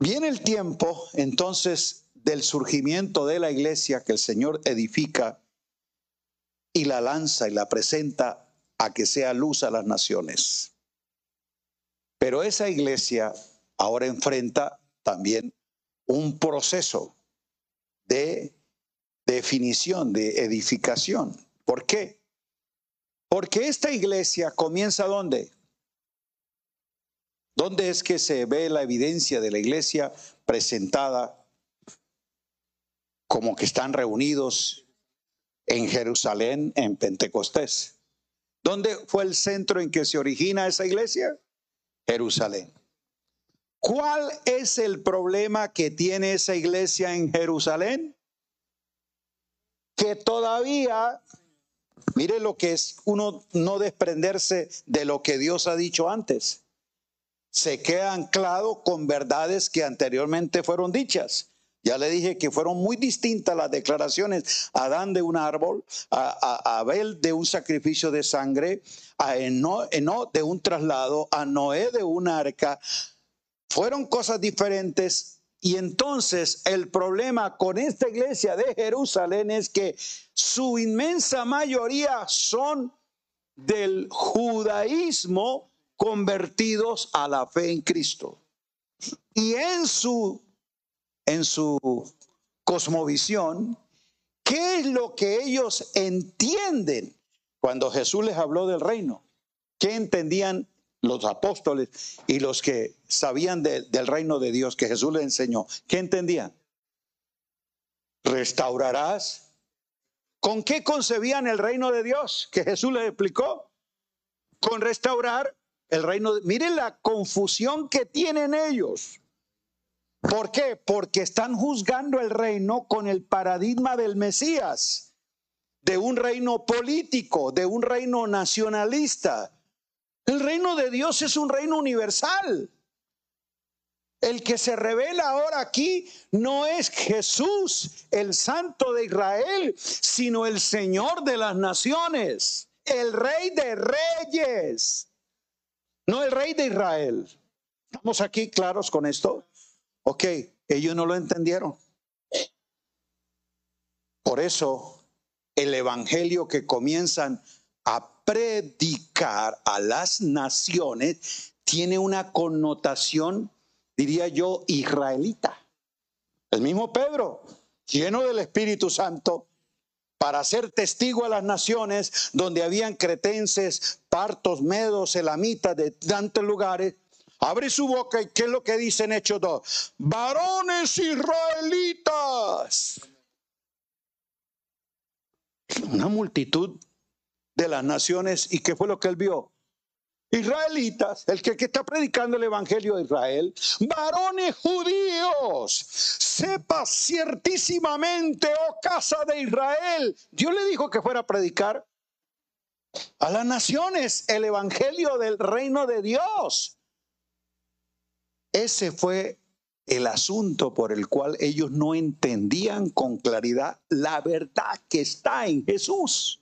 Viene el tiempo entonces del surgimiento de la iglesia que el Señor edifica y la lanza y la presenta a que sea luz a las naciones. Pero esa iglesia ahora enfrenta también un proceso de definición, de edificación. ¿Por qué? Porque esta iglesia comienza ¿dónde? ¿Dónde es que se ve la evidencia de la iglesia presentada como que están reunidos en Jerusalén en Pentecostés? ¿Dónde fue el centro en que se origina esa iglesia? Jerusalén. ¿Cuál es el problema que tiene esa iglesia en Jerusalén? Que todavía Mire lo que es uno no desprenderse de lo que Dios ha dicho antes. Se queda anclado con verdades que anteriormente fueron dichas. Ya le dije que fueron muy distintas las declaraciones. Adán de un árbol, a, Abel de un sacrificio de sangre, a Eno, de un traslado, a Noé de un arca. Fueron cosas diferentes y entonces el problema con esta iglesia de Jerusalén es que su inmensa mayoría son del judaísmo convertidos a la fe en Cristo. Y en su en su cosmovisión, ¿qué es lo que ellos entienden cuando Jesús les habló del reino? ¿Qué entendían los apóstoles y los que sabían del reino de Dios que Jesús les enseñó, ¿qué entendían? Restaurarás. ¿Con qué concebían el reino de Dios que Jesús les explicó? Con restaurar el reino. De... Miren la confusión que tienen ellos. ¿Por qué? Porque están juzgando el reino con el paradigma del Mesías, de un reino político, de un reino nacionalista el reino de Dios es un reino universal. El que se revela ahora aquí no es Jesús, el santo de Israel, sino el Señor de las naciones, el rey de reyes, no el rey de Israel. ¿Estamos aquí claros con esto? Ok, ellos no lo entendieron. Por eso el evangelio que comienzan a predicar a las naciones tiene una connotación, diría yo, israelita. El mismo Pedro, lleno del Espíritu Santo, para ser testigo a las naciones donde habían cretenses, partos, medos, elamitas de tantos lugares, abre su boca y ¿qué es lo que dicen Hechos 2? Varones israelitas. Una multitud de las naciones. ¿Y qué fue lo que él vio? Israelitas, el que, que, está predicando el Evangelio de Israel, varones judíos, sepa ciertísimamente, oh casa de Israel, Dios le dijo que fuera a predicar a las naciones el Evangelio del reino de Dios. Ese fue el asunto por el cual ellos no entendían con claridad la verdad que está en Jesús.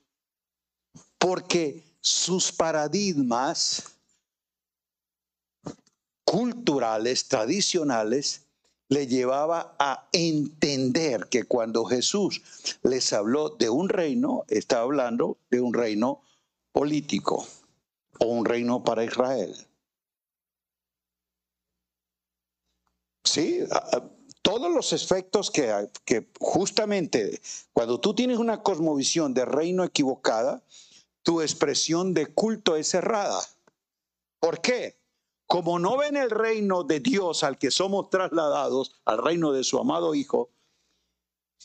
Porque sus paradigmas culturales, tradicionales, le llevaba a entender que cuando Jesús les habló de un reino, estaba hablando de un reino político o un reino para Israel. Sí, todos los efectos que, justamente cuando tú tienes una cosmovisión de reino equivocada, tu expresión de culto es cerrada. ¿Por qué? como no ven el reino de Dios al que somos trasladados, al reino de su amado Hijo,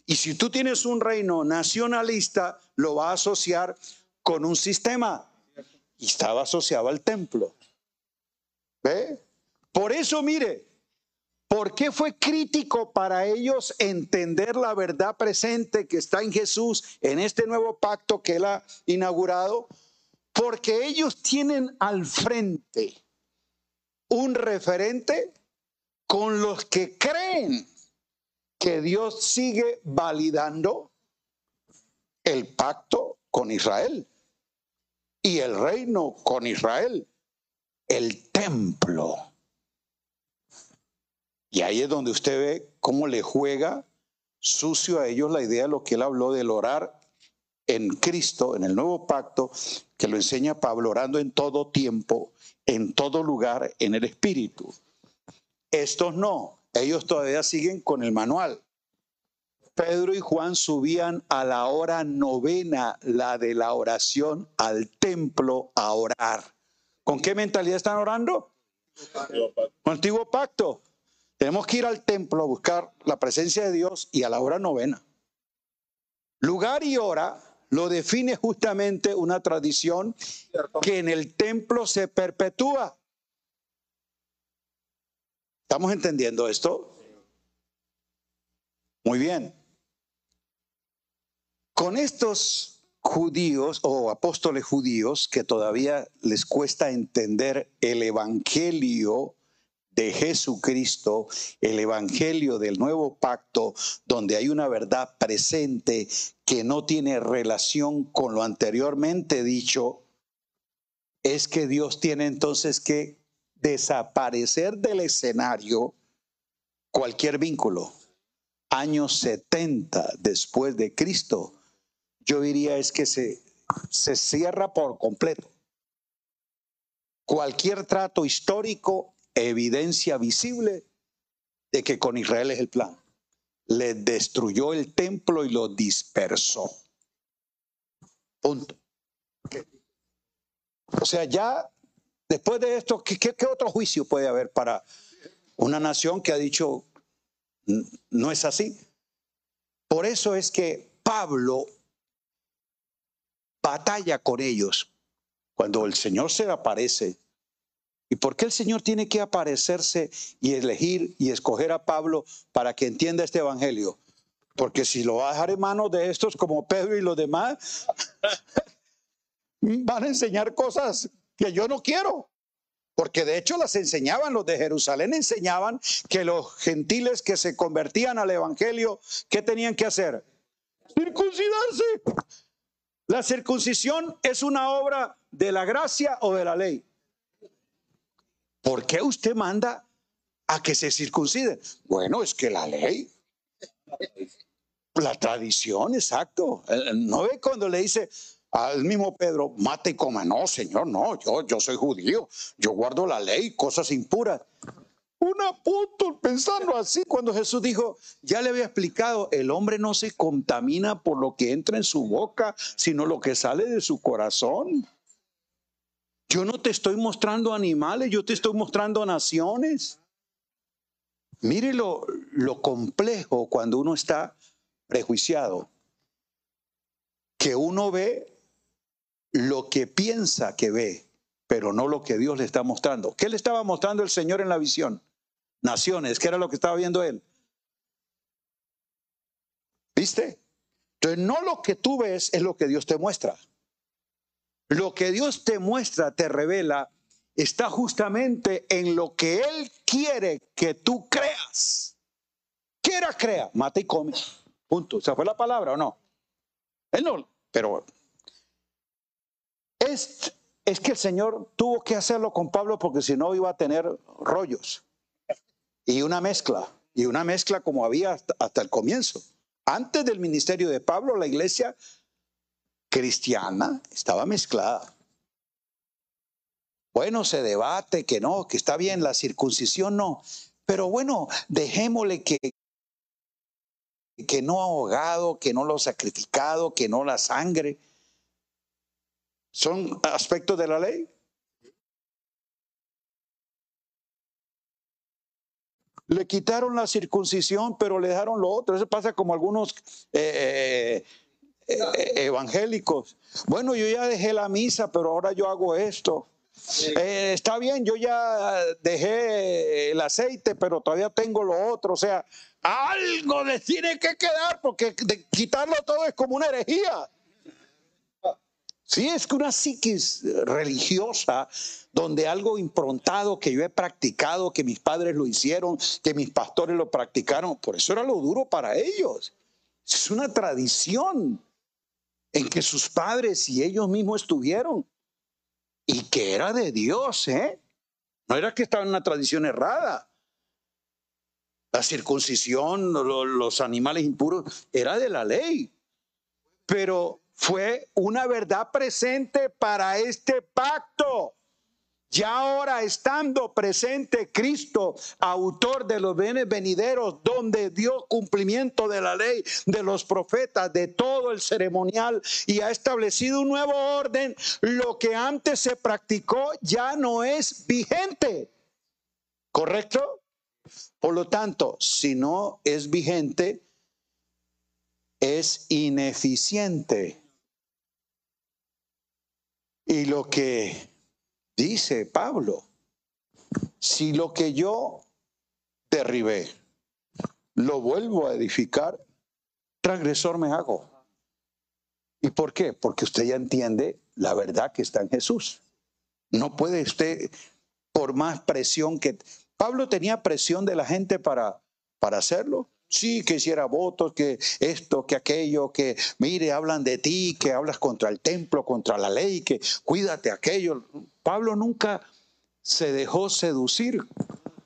y si tú tienes un reino nacionalista, lo va a asociar con un sistema. Y estaba asociado al templo. ¿Ve? Por eso, mire, ¿por qué fue crítico para ellos entender la verdad presente que está en Jesús en este nuevo pacto que él ha inaugurado? Porque ellos tienen al frente un referente con los que creen que Dios sigue validando el pacto con Israel y el reino con Israel, el templo. Y ahí es donde usted ve cómo le juega sucio a ellos la idea de lo que él habló del orar en Cristo, en el nuevo pacto, que lo enseña Pablo, orando en todo tiempo, en todo lugar, en el Espíritu. Estos no, ellos todavía siguen con el manual. Pedro y Juan subían a la hora novena, la de la oración, al templo a orar. ¿Con qué mentalidad están orando? Con antiguo pacto. Tenemos que ir al templo a buscar la presencia de Dios y a la hora novena. Lugar y hora lo define justamente una tradición que en el templo se perpetúa. ¿Estamos entendiendo esto? Muy bien. Con estos judíos o apóstoles judíos que todavía les cuesta entender el evangelio de Jesucristo, el Evangelio del nuevo pacto, donde hay una verdad presente que no tiene relación con lo anteriormente dicho, es que Dios tiene entonces que desaparecer del escenario cualquier vínculo. Años 70 después de Cristo, yo diría es que se, se cierra por completo. Cualquier trato histórico evidencia visible de que con Israel es el plan. Le destruyó el templo y lo dispersó. Punto. O sea, ya después de esto, ¿qué, otro juicio puede haber para una nación que ha dicho no es así? Por eso es que Pablo batalla con ellos. Cuando el Señor se aparece, ¿Y por qué el Señor tiene que aparecerse y elegir y escoger a Pablo para que entienda este evangelio? Porque si lo va a dejar en manos de estos como Pedro y los demás, (laughs) van a enseñar cosas que yo no quiero. Porque de hecho las enseñaban los de Jerusalén, enseñaban que los gentiles que se convertían al Evangelio, ¿qué tenían que hacer? Circuncidarse. La circuncisión es una obra de la gracia o de la ley. ¿Por qué usted manda a que se circunciden? Bueno, es que la ley, la tradición, exacto. ¿No ve cuando le dice al mismo Pedro, mate y coma? No, señor, no, yo, yo soy judío, yo guardo la ley, cosas impuras. Un apóstol pensando así cuando Jesús dijo, ya le había explicado, el hombre no se contamina por lo que entra en su boca, sino lo que sale de su corazón. Yo no te estoy mostrando animales, yo te estoy mostrando naciones. Mire lo, complejo cuando uno está prejuiciado, que uno ve lo que piensa que ve, pero no lo que Dios le está mostrando. ¿Qué le estaba mostrando el Señor en la visión? Naciones, ¿qué era lo que estaba viendo él? ¿Viste? Entonces, no lo que tú ves es lo que Dios te muestra. Lo que Dios te muestra, te revela, está justamente en lo que Él quiere que tú creas. Quiera crea, mata y come. Punto. ¿Esa fue la palabra o no? Él no, pero es, es que el Señor tuvo que hacerlo con Pablo porque si no iba a tener rollos y una mezcla, y una mezcla como había hasta, hasta el comienzo. Antes del ministerio de Pablo, la iglesia cristiana estaba mezclada. Bueno, se debate que no, que está bien, la circuncisión no. Pero bueno, dejémosle que, que no ahogado, que no lo sacrificado, que no la sangre. Son aspectos de la ley. Le quitaron la circuncisión, pero le dejaron lo otro. Eso pasa como algunos eh, eh, evangélicos. Bueno, yo ya dejé la misa, pero ahora yo hago esto. está bien, yo ya dejé el aceite, pero todavía tengo lo otro. O sea, algo le tiene que quedar porque quitarlo todo es como una herejía. Sí, es que una psiquis religiosa donde algo improntado que yo he practicado, que mis padres lo hicieron, que mis pastores lo practicaron, por eso era lo duro para ellos. Es una tradición en que sus padres y ellos mismos estuvieron y que era de Dios, ¿eh? No era que estaba en una tradición errada. La circuncisión, los animales impuros, era de la ley. Pero fue una verdad presente para este pacto. Ya ahora estando presente Cristo, autor de los bienes venideros, donde dio cumplimiento de la ley, de los profetas, de todo el ceremonial y ha establecido un nuevo orden, lo que antes se practicó ya no es vigente. ¿Correcto? Por lo tanto, si no es vigente, es ineficiente. Y lo que dice Pablo, si lo que yo derribé lo vuelvo a edificar, transgresor me hago. ¿Y por qué? Porque usted ya entiende la verdad que está en Jesús. No puede usted, por más presión que... Pablo tenía presión de la gente para, para hacerlo. Sí, que hiciera votos, que esto, que aquello, que mire, hablan de ti, que hablas contra el templo, contra la ley, que cuídate aquello. Pablo nunca se dejó seducir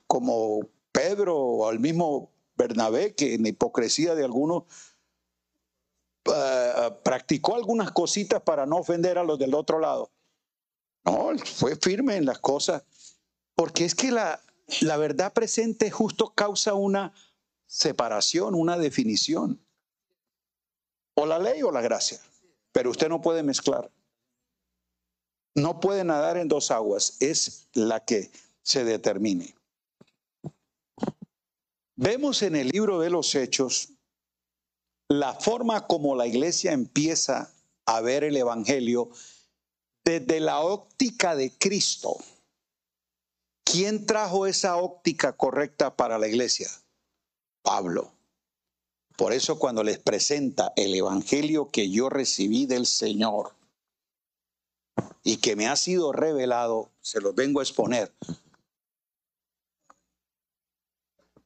como Pedro o al mismo Bernabé, que en hipocresía de algunos uh, practicó algunas cositas para no ofender a los del otro lado. No, fue firme en las cosas, porque es que la, la verdad presente justo causa una separación, una definición. O la ley o la gracia. Pero usted no puede mezclar. No puede nadar en dos aguas. Es la que se determine. Vemos en el libro de los Hechos la forma como la iglesia empieza a ver el Evangelio desde la óptica de Cristo. ¿Quién trajo esa óptica correcta para la iglesia? Pablo. Por eso cuando les presenta el Evangelio que yo recibí del Señor y que me ha sido revelado, se los vengo a exponer.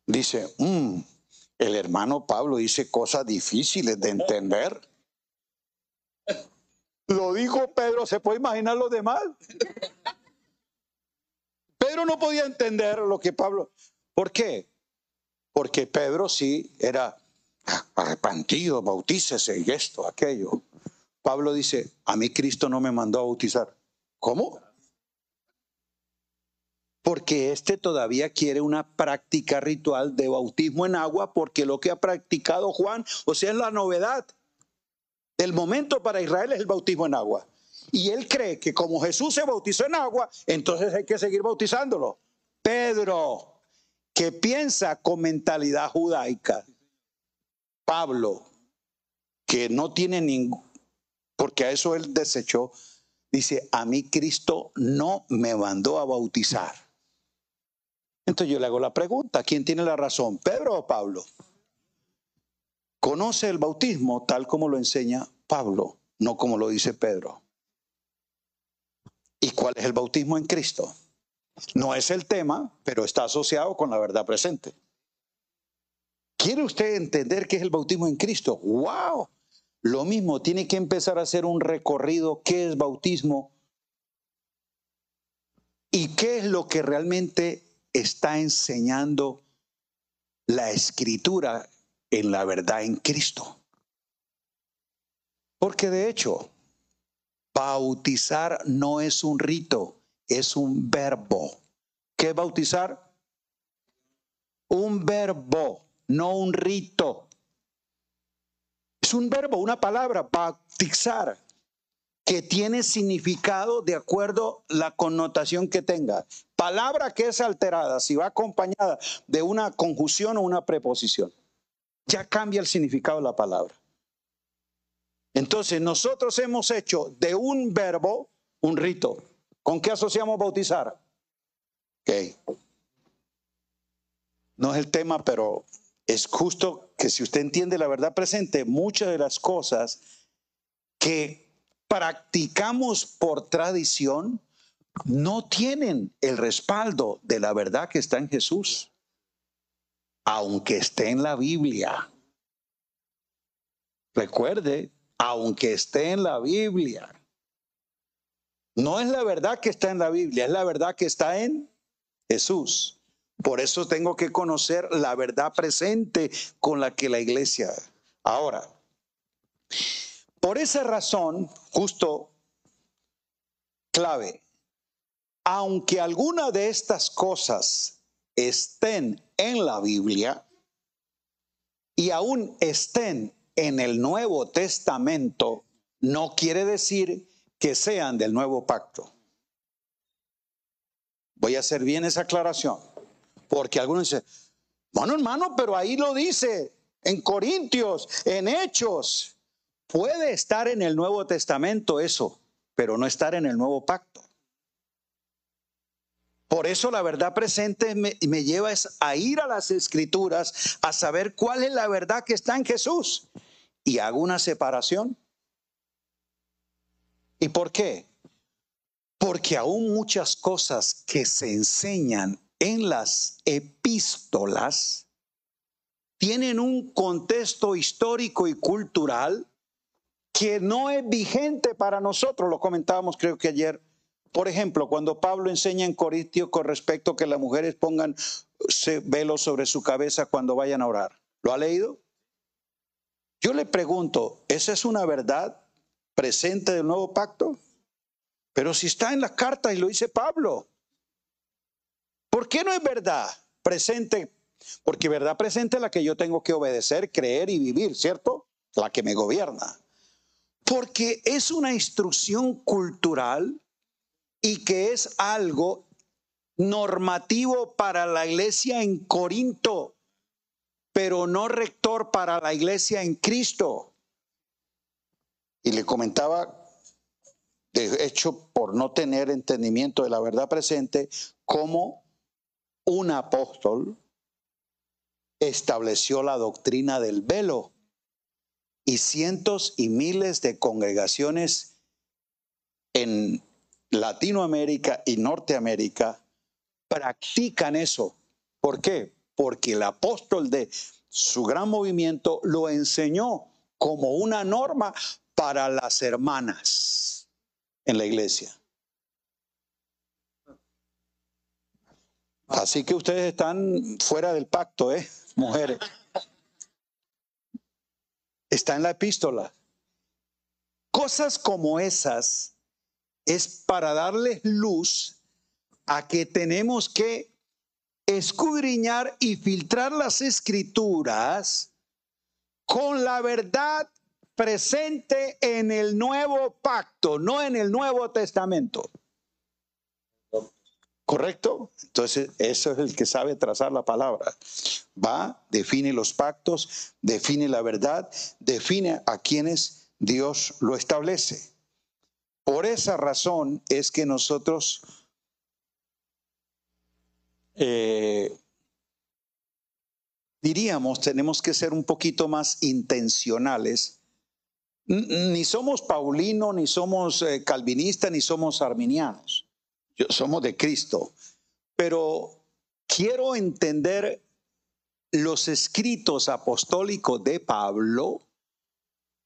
Dice, mm, el hermano Pablo dice cosas difíciles de entender. Lo dijo Pedro, ¿se puede imaginar los demás? Pedro no podía entender lo que Pablo... ¿Por qué? Porque Pedro sí era arrepentido, bautícese y esto, aquello. Pablo dice, a mí Cristo no me mandó a bautizar. ¿Cómo? Porque este todavía quiere una práctica ritual de bautismo en agua, porque lo que ha practicado Juan, o sea, es la novedad. El momento para Israel es el bautismo en agua. Y él cree que como Jesús se bautizó en agua, entonces hay que seguir bautizándolo. Pedro, que piensa con mentalidad judaica. Pablo, que no tiene ningún, porque a eso él desechó, dice, a mí Cristo no me mandó a bautizar. Entonces yo le hago la pregunta, ¿quién tiene la razón, Pedro o Pablo? Conoce el bautismo tal como lo enseña Pablo, no como lo dice Pedro. ¿Y cuál es el bautismo en Cristo? No es el tema, pero está asociado con la verdad presente. ¿Quiere usted entender qué es el bautismo en Cristo? ¡Wow! Lo mismo, tiene que empezar a hacer un recorrido. ¿Qué es bautismo? ¿Y qué es lo que realmente está enseñando la escritura en la verdad en Cristo? Porque de hecho, bautizar no es un rito, es un verbo. ¿Qué es bautizar? Un verbo, no un rito. Es un verbo, una palabra, bautizar, que tiene significado de acuerdo la connotación que tenga. Palabra que es alterada, si va acompañada de una conjunción o una preposición, ya cambia el significado de la palabra. Entonces, nosotros hemos hecho de un verbo un rito. ¿Con qué asociamos bautizar? Ok. No es el tema, pero es justo que si usted entiende la verdad presente, muchas de las cosas que practicamos por tradición no tienen el respaldo de la verdad que está en Jesús, aunque esté en la Biblia. Recuerde, aunque esté en la Biblia. No es la verdad que está en la Biblia, es la verdad que está en Jesús. Por eso tengo que conocer la verdad presente con la que la iglesia. Ahora, por esa razón, justo clave, aunque alguna de estas cosas estén en la Biblia y aún estén en el Nuevo Testamento, no quiere decir que sean del nuevo pacto. Voy a hacer bien esa aclaración. Porque algunos dicen, bueno hermano, pero ahí lo dice, en Corintios, en Hechos. Puede estar en el Nuevo Testamento eso, pero no estar en el nuevo pacto. Por eso la verdad presente me, me, lleva a ir a las escrituras, a saber cuál es la verdad que está en Jesús. Y hago una separación. ¿Y por qué? Porque aún muchas cosas que se enseñan en las epístolas tienen un contexto histórico y cultural que no es vigente para nosotros. Lo comentábamos creo que ayer. Por ejemplo, cuando Pablo enseña en Corintio con respecto a que las mujeres pongan velo sobre su cabeza cuando vayan a orar. ¿Lo ha leído? Yo le pregunto, ¿esa es una verdad presente del nuevo pacto? Pero si está en las cartas y lo dice Pablo, ¿Por qué no es verdad presente? Porque verdad presente es la que yo tengo que obedecer, creer y vivir, ¿cierto? La que me gobierna. Porque es una instrucción cultural y que es algo normativo para la iglesia en Corinto, pero no rector para la iglesia en Cristo. Y le comentaba, de hecho, por no tener entendimiento de la verdad presente, cómo un apóstol estableció la doctrina del velo y cientos y miles de congregaciones en Latinoamérica y Norteamérica practican eso. ¿Por qué? Porque el apóstol de su gran movimiento lo enseñó como una norma para las hermanas en la iglesia. Así que ustedes están fuera del pacto, ¿eh? Mujeres. Está en la epístola. Cosas como esas es para darles luz a que tenemos que escudriñar y filtrar las escrituras con la verdad presente en el nuevo pacto, no en el Nuevo Testamento. ¿Correcto? Entonces, eso es el que sabe trazar la palabra. Va, define los pactos, define la verdad, define a quienes Dios lo establece. Por esa razón es que nosotros eh, diríamos, tenemos que ser un poquito más intencionales. Ni somos paulinos, ni somos eh, calvinistas, ni somos arminianos somos de Cristo, pero quiero entender los escritos apostólicos de Pablo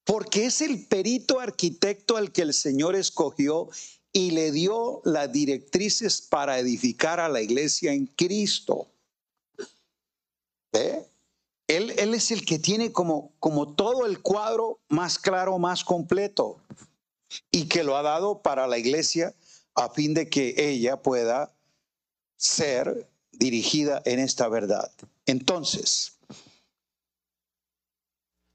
porque es el perito arquitecto al que el Señor escogió y le dio las directrices para edificar a la iglesia en Cristo. ¿Ve? Él, es el que tiene como, todo el cuadro más claro, más completo, y que lo ha dado para la iglesia a fin de que ella pueda ser dirigida en esta verdad. Entonces,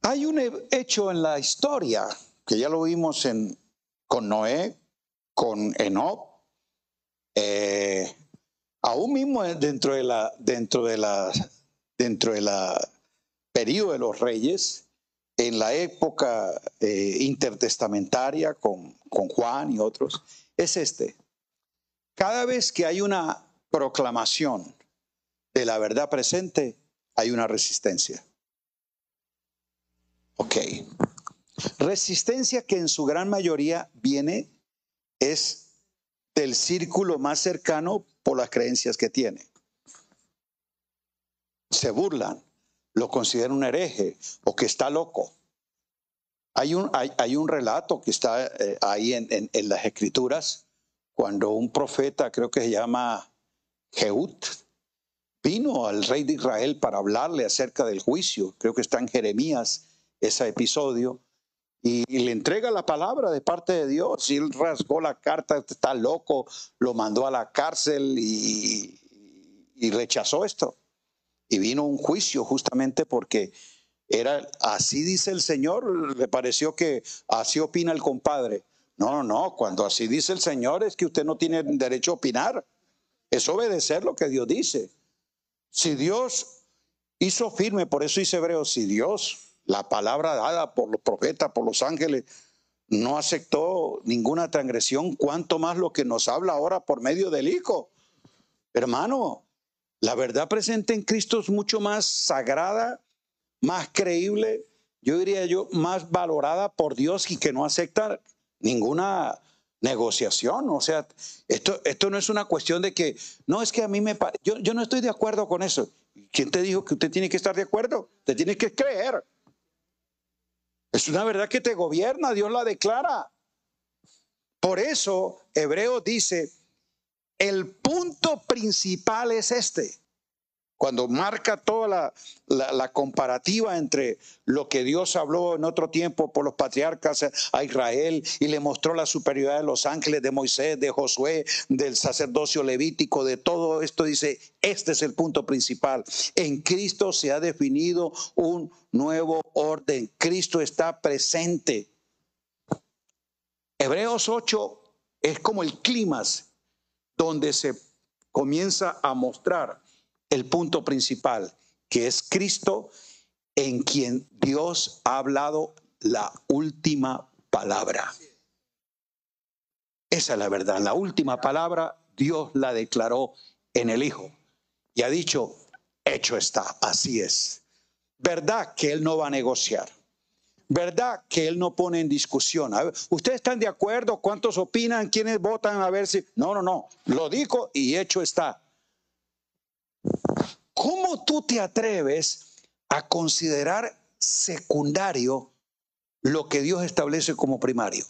hay un hecho en la historia que ya lo vimos en, con Noé, con Enoch, eh, aún mismo dentro de la dentro de la dentro de la periodo de los reyes, en la época eh, intertestamentaria con, con Juan y otros, es este. Cada vez que hay una proclamación de la verdad presente, hay una resistencia. Ok. Resistencia que en su gran mayoría viene es del círculo más cercano por las creencias que tiene. Se burlan, lo consideran un hereje o que está loco. Hay un, hay, un relato que está eh, ahí en, en, las escrituras, cuando un profeta, creo que se llama Jehud, vino al rey de Israel para hablarle acerca del juicio, creo que está en Jeremías ese episodio, y, le entrega la palabra de parte de Dios, y él rasgó la carta, está loco, lo mandó a la cárcel y, y rechazó esto. Y vino un juicio justamente porque era así dice el Señor, le pareció que así opina el compadre. No, no, cuando así dice el Señor es que usted no tiene derecho a opinar. Es obedecer lo que Dios dice. Si Dios hizo firme, por eso dice Hebreo, si Dios, la palabra dada por los profetas, por los ángeles, no aceptó ninguna transgresión, cuanto más lo que nos habla ahora por medio del Hijo. Hermano, la verdad presente en Cristo es mucho más sagrada, más creíble, yo diría yo, más valorada por Dios y que no acepta ninguna negociación. O sea, esto, esto no es una cuestión de que, no es que a mí me... Yo, yo no estoy de acuerdo con eso. ¿Quién te dijo que usted tiene que estar de acuerdo? Usted tiene que creer. Es una verdad que te gobierna, Dios la declara. Por eso Hebreo dice, el punto principal es este. Cuando marca toda la, comparativa entre lo que Dios habló en otro tiempo por los patriarcas a Israel y le mostró la superioridad de los ángeles, de Moisés, de Josué, del sacerdocio levítico, de todo esto, dice, este es el punto principal. En Cristo se ha definido un nuevo orden. Cristo está presente. Hebreos 8 es como el clímax donde se comienza a mostrar el punto principal, que es Cristo en quien Dios ha hablado la última palabra. Esa es la verdad. La última palabra Dios la declaró en el Hijo y ha dicho, hecho está, así es. Verdad que Él no va a negociar. ¿Verdad que él no pone en discusión? ¿Ustedes están de acuerdo? ¿Cuántos opinan? ¿Quiénes votan? A ver si... No, no, no. Lo dijo y hecho está. ¿Cómo tú te atreves a considerar secundario lo que Dios establece como primario?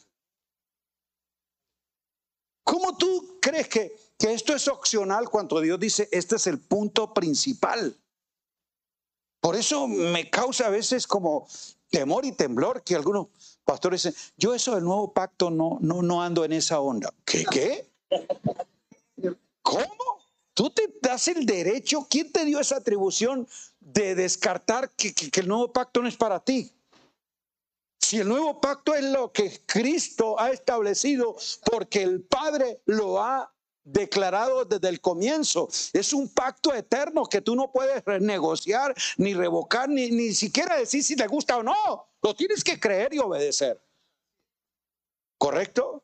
¿Cómo tú crees que, que esto es opcional cuando Dios dice, este es el punto principal? Por eso me causa a veces como temor y temblor que algunos pastores dicen, yo eso del nuevo pacto no, no, no ando en esa onda. ¿Qué? ¿Qué? ¿Cómo? ¿Tú te das el derecho? ¿Quién te dio esa atribución de descartar que, que, el nuevo pacto no es para ti? Si el nuevo pacto es lo que Cristo ha establecido porque el Padre lo ha declarado desde el comienzo. Es un pacto eterno que tú no puedes renegociar, ni revocar, ni, ni siquiera decir si te gusta o no. Lo tienes que creer y obedecer. ¿Correcto?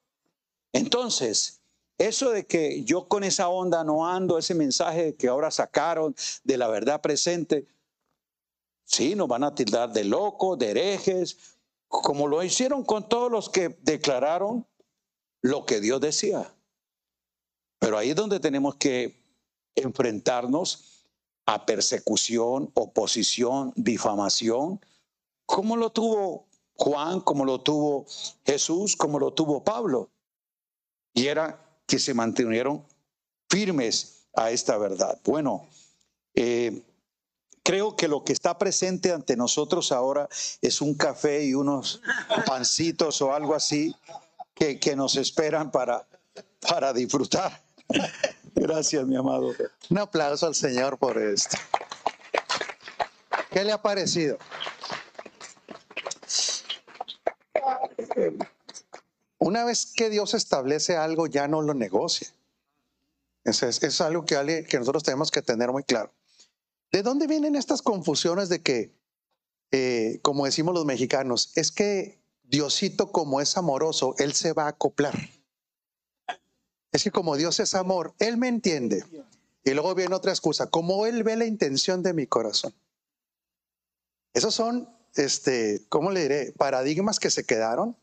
Entonces, eso de que yo con esa onda no ando, ese mensaje que ahora sacaron de la verdad presente, sí, nos van a tildar de locos, de herejes, como lo hicieron con todos los que declararon lo que Dios decía. Pero ahí es donde tenemos que enfrentarnos a persecución, oposición, difamación, como lo tuvo Juan, como lo tuvo Jesús, como lo tuvo Pablo. Y era que se mantuvieron firmes a esta verdad. Bueno, eh, creo que lo que está presente ante nosotros ahora es un café y unos pancitos o algo así que, que nos esperan para, para disfrutar. Gracias, mi amado. Un aplauso al Señor por esto. ¿Qué le ha parecido? Una vez que Dios establece algo, ya no lo negocia. Eso es, algo que, que, nosotros tenemos que tener muy claro. ¿De dónde vienen estas confusiones de que, eh, como decimos los mexicanos, es que Diosito como es amoroso, Él se va a acoplar? Es que como Dios es amor, Él me entiende. Y luego viene otra excusa, como Él ve la intención de mi corazón. Esos son, este, ¿cómo le diré? Paradigmas que se quedaron.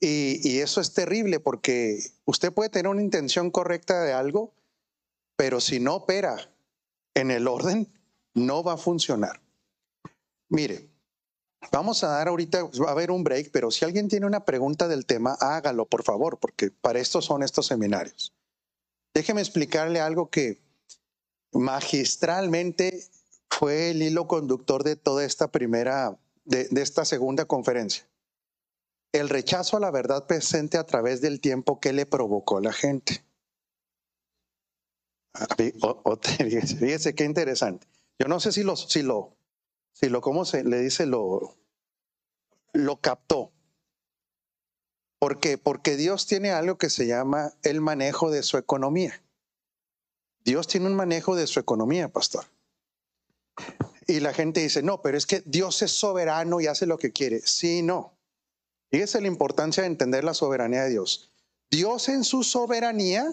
Y, y eso es terrible porque usted puede tener una intención correcta de algo, pero si no opera en el orden, no va a funcionar. Mire, Vamos a dar ahorita, va a haber un break, pero si alguien tiene una pregunta del tema, hágalo, por favor, porque para esto son estos seminarios. Déjeme explicarle algo que magistralmente fue el hilo conductor de toda esta primera, de, esta segunda conferencia. El rechazo a la verdad presente a través del tiempo que le provocó la gente. Ah, (laughs) fíjese, qué interesante. Yo no sé si lo, si lo, ¿cómo se le dice? Lo, lo captó. ¿Por qué? Porque Dios tiene algo que se llama el manejo de su economía. Dios tiene un manejo de su economía, pastor. Y la gente dice, no, pero es que Dios es soberano y hace lo que quiere. Sí, no. Fíjese la importancia de entender la soberanía de Dios. Dios en su soberanía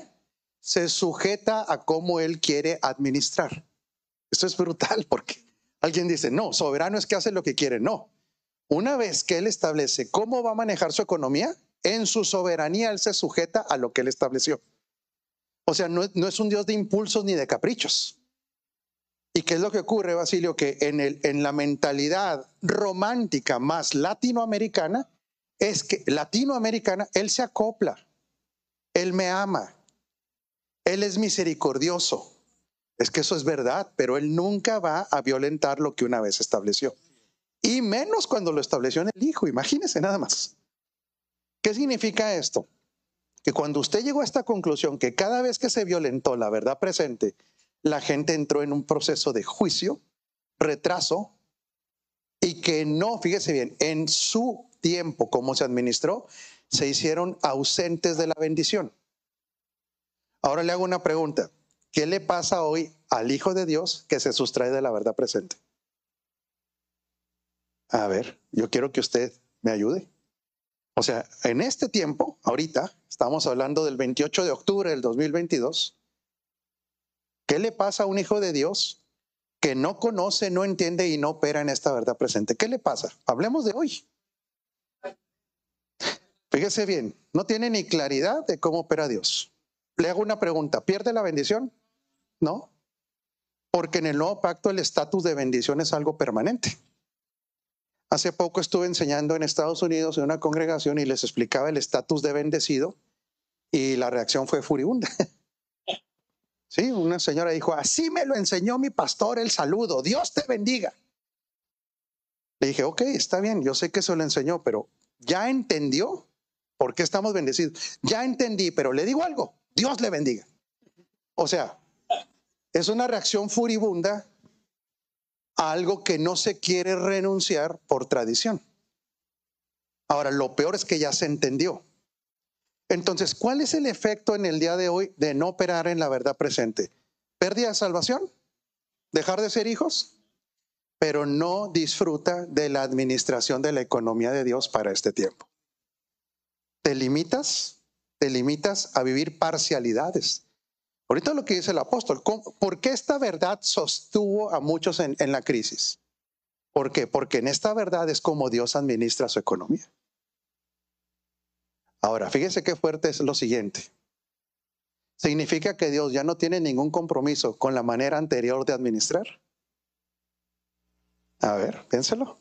se sujeta a cómo Él quiere administrar. Esto es brutal (laughs) porque alguien dice, no, soberano es que hace lo que quiere. No, una vez que Él establece cómo va a manejar su economía, en su soberanía Él se sujeta a lo que Él estableció. O sea, no, es un Dios de impulsos ni de caprichos. ¿Y qué es lo que ocurre, Basilio? Que en, en la mentalidad romántica más latinoamericana, es que latinoamericana, Él se acopla, Él me ama, Él es misericordioso. Es que eso es verdad, pero Él nunca va a violentar lo que una vez estableció. Y menos cuando lo estableció en el Hijo, imagínese nada más. ¿Qué significa esto? Que cuando usted llegó a esta conclusión que cada vez que se violentó la verdad presente, la gente entró en un proceso de juicio, retraso, y que no, fíjese bien, en su tiempo, como se administró, se hicieron ausentes de la bendición. Ahora le hago una pregunta. ¿Qué le pasa hoy al Hijo de Dios que se sustrae de la verdad presente? A ver, yo quiero que usted me ayude. O sea, en este tiempo, ahorita, estamos hablando del 28 de octubre del 2022, ¿qué le pasa a un hijo de Dios que no conoce, no entiende y no opera en esta verdad presente? ¿Qué le pasa? Hablemos de hoy. Fíjese bien, no tiene ni claridad de cómo opera Dios. Le hago una pregunta, ¿pierde la bendición? No, porque en el nuevo pacto el estatus de bendición es algo permanente. Hace poco estuve enseñando en Estados Unidos en una congregación y les explicaba el estatus de bendecido y la reacción fue furibunda. (laughs) Sí, una señora dijo, así me lo enseñó mi pastor el saludo, Dios te bendiga. Le dije, ok, está bien, yo sé que se lo enseñó, pero ya entendió por qué estamos bendecidos. Ya entendí, pero le digo algo, Dios le bendiga. O sea, es una reacción furibunda algo que no se quiere renunciar por tradición. Ahora, lo peor es que ya se entendió. Entonces, ¿cuál es el efecto en el día de hoy de no operar en la verdad presente? ¿Pérdida de salvación? ¿Dejar de ser hijos? Pero no disfruta de la administración de la economía de Dios para este tiempo. Te limitas, te limitas a vivir parcialidades. Ahorita lo que dice el apóstol, ¿por qué esta verdad sostuvo a muchos en, la crisis? ¿Por qué? Porque en esta verdad es como Dios administra su economía. Ahora, fíjese qué fuerte es lo siguiente. significa que Dios ya no tiene ningún compromiso con la manera anterior de administrar. A ver, piénselo.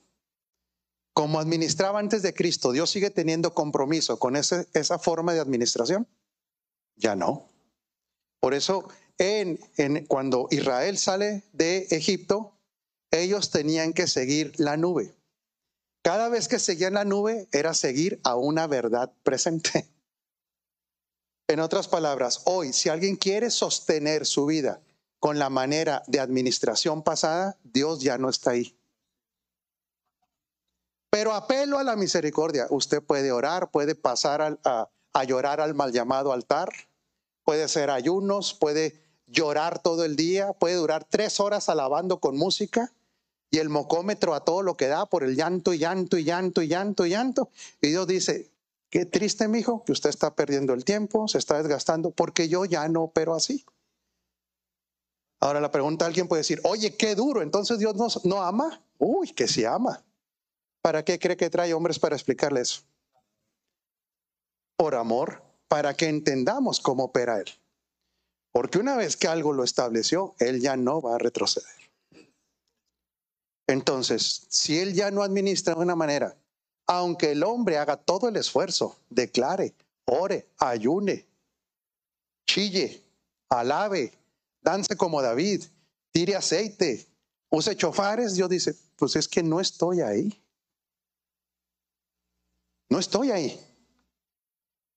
Como administraba antes de Cristo, ¿Dios sigue teniendo compromiso con esa forma de administración? Ya no. Por eso, cuando Israel sale de Egipto, ellos tenían que seguir la nube. Cada vez que seguían la nube era seguir a una verdad presente. (laughs) En otras palabras, hoy, si alguien quiere sostener su vida con la manera de administración pasada, Dios ya no está ahí. Pero apelo a la misericordia. Usted puede orar, puede pasar a, a llorar al mal llamado altar, puede hacer ayunos, puede llorar todo el día, puede durar tres horas alabando con música y el mocómetro a todo lo que da por el llanto y llanto y llanto y llanto y llanto. Y Dios dice, qué triste, mi hijo, que usted está perdiendo el tiempo, se está desgastando, porque yo ya no opero así. Ahora la pregunta, alguien puede decir, oye, qué duro, entonces Dios no, no ama. Uy, que sí ama. ¿Para qué cree que trae hombres para explicarle eso? Por amor, para que entendamos cómo opera Él. Porque una vez que algo lo estableció, Él ya no va a retroceder. Entonces, si Él ya no administra de una manera, aunque el hombre haga todo el esfuerzo, declare, ore, ayune, chille, alabe, dance como David, tire aceite, use chofares, Dios dice, pues es que no estoy ahí. No estoy ahí.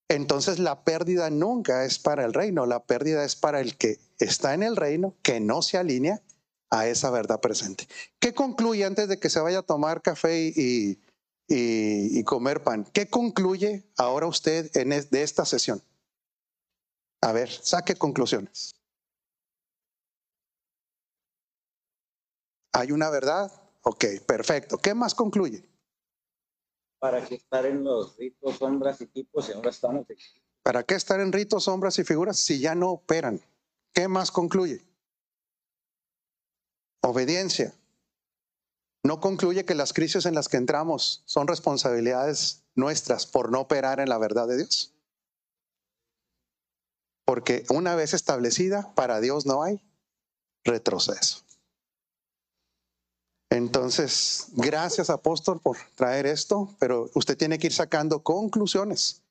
Entonces la pérdida nunca es para el reino, la pérdida es para el que está en el reino, que no se alinea a esa verdad presente. ¿Qué concluye antes de que se vaya a tomar café y, y, comer pan? ¿Qué concluye ahora usted de esta sesión? A ver, saque conclusiones. ¿Hay una verdad? Ok, perfecto. ¿Qué más concluye? ¿Para qué estar en los ritos, sombras y tipos y ahora estamos ¿Para qué estar en ritos, sombras y figuras si ya no operan? ¿Qué más concluye? Obediencia. No concluye que las crisis en las que entramos son responsabilidades nuestras por no operar en la verdad de Dios. Porque una vez establecida, para Dios no hay retroceso. Entonces, gracias apóstol por traer esto, pero usted tiene que ir sacando conclusiones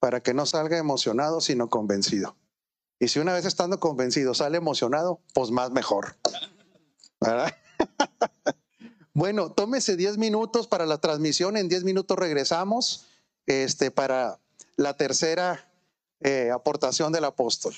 para que no salga emocionado, sino convencido. Y si una vez estando convencido sale emocionado, pues más mejor. (laughs) bueno, tómese 10 minutos para la transmisión, en 10 minutos regresamos este, para la tercera eh, aportación del apóstol.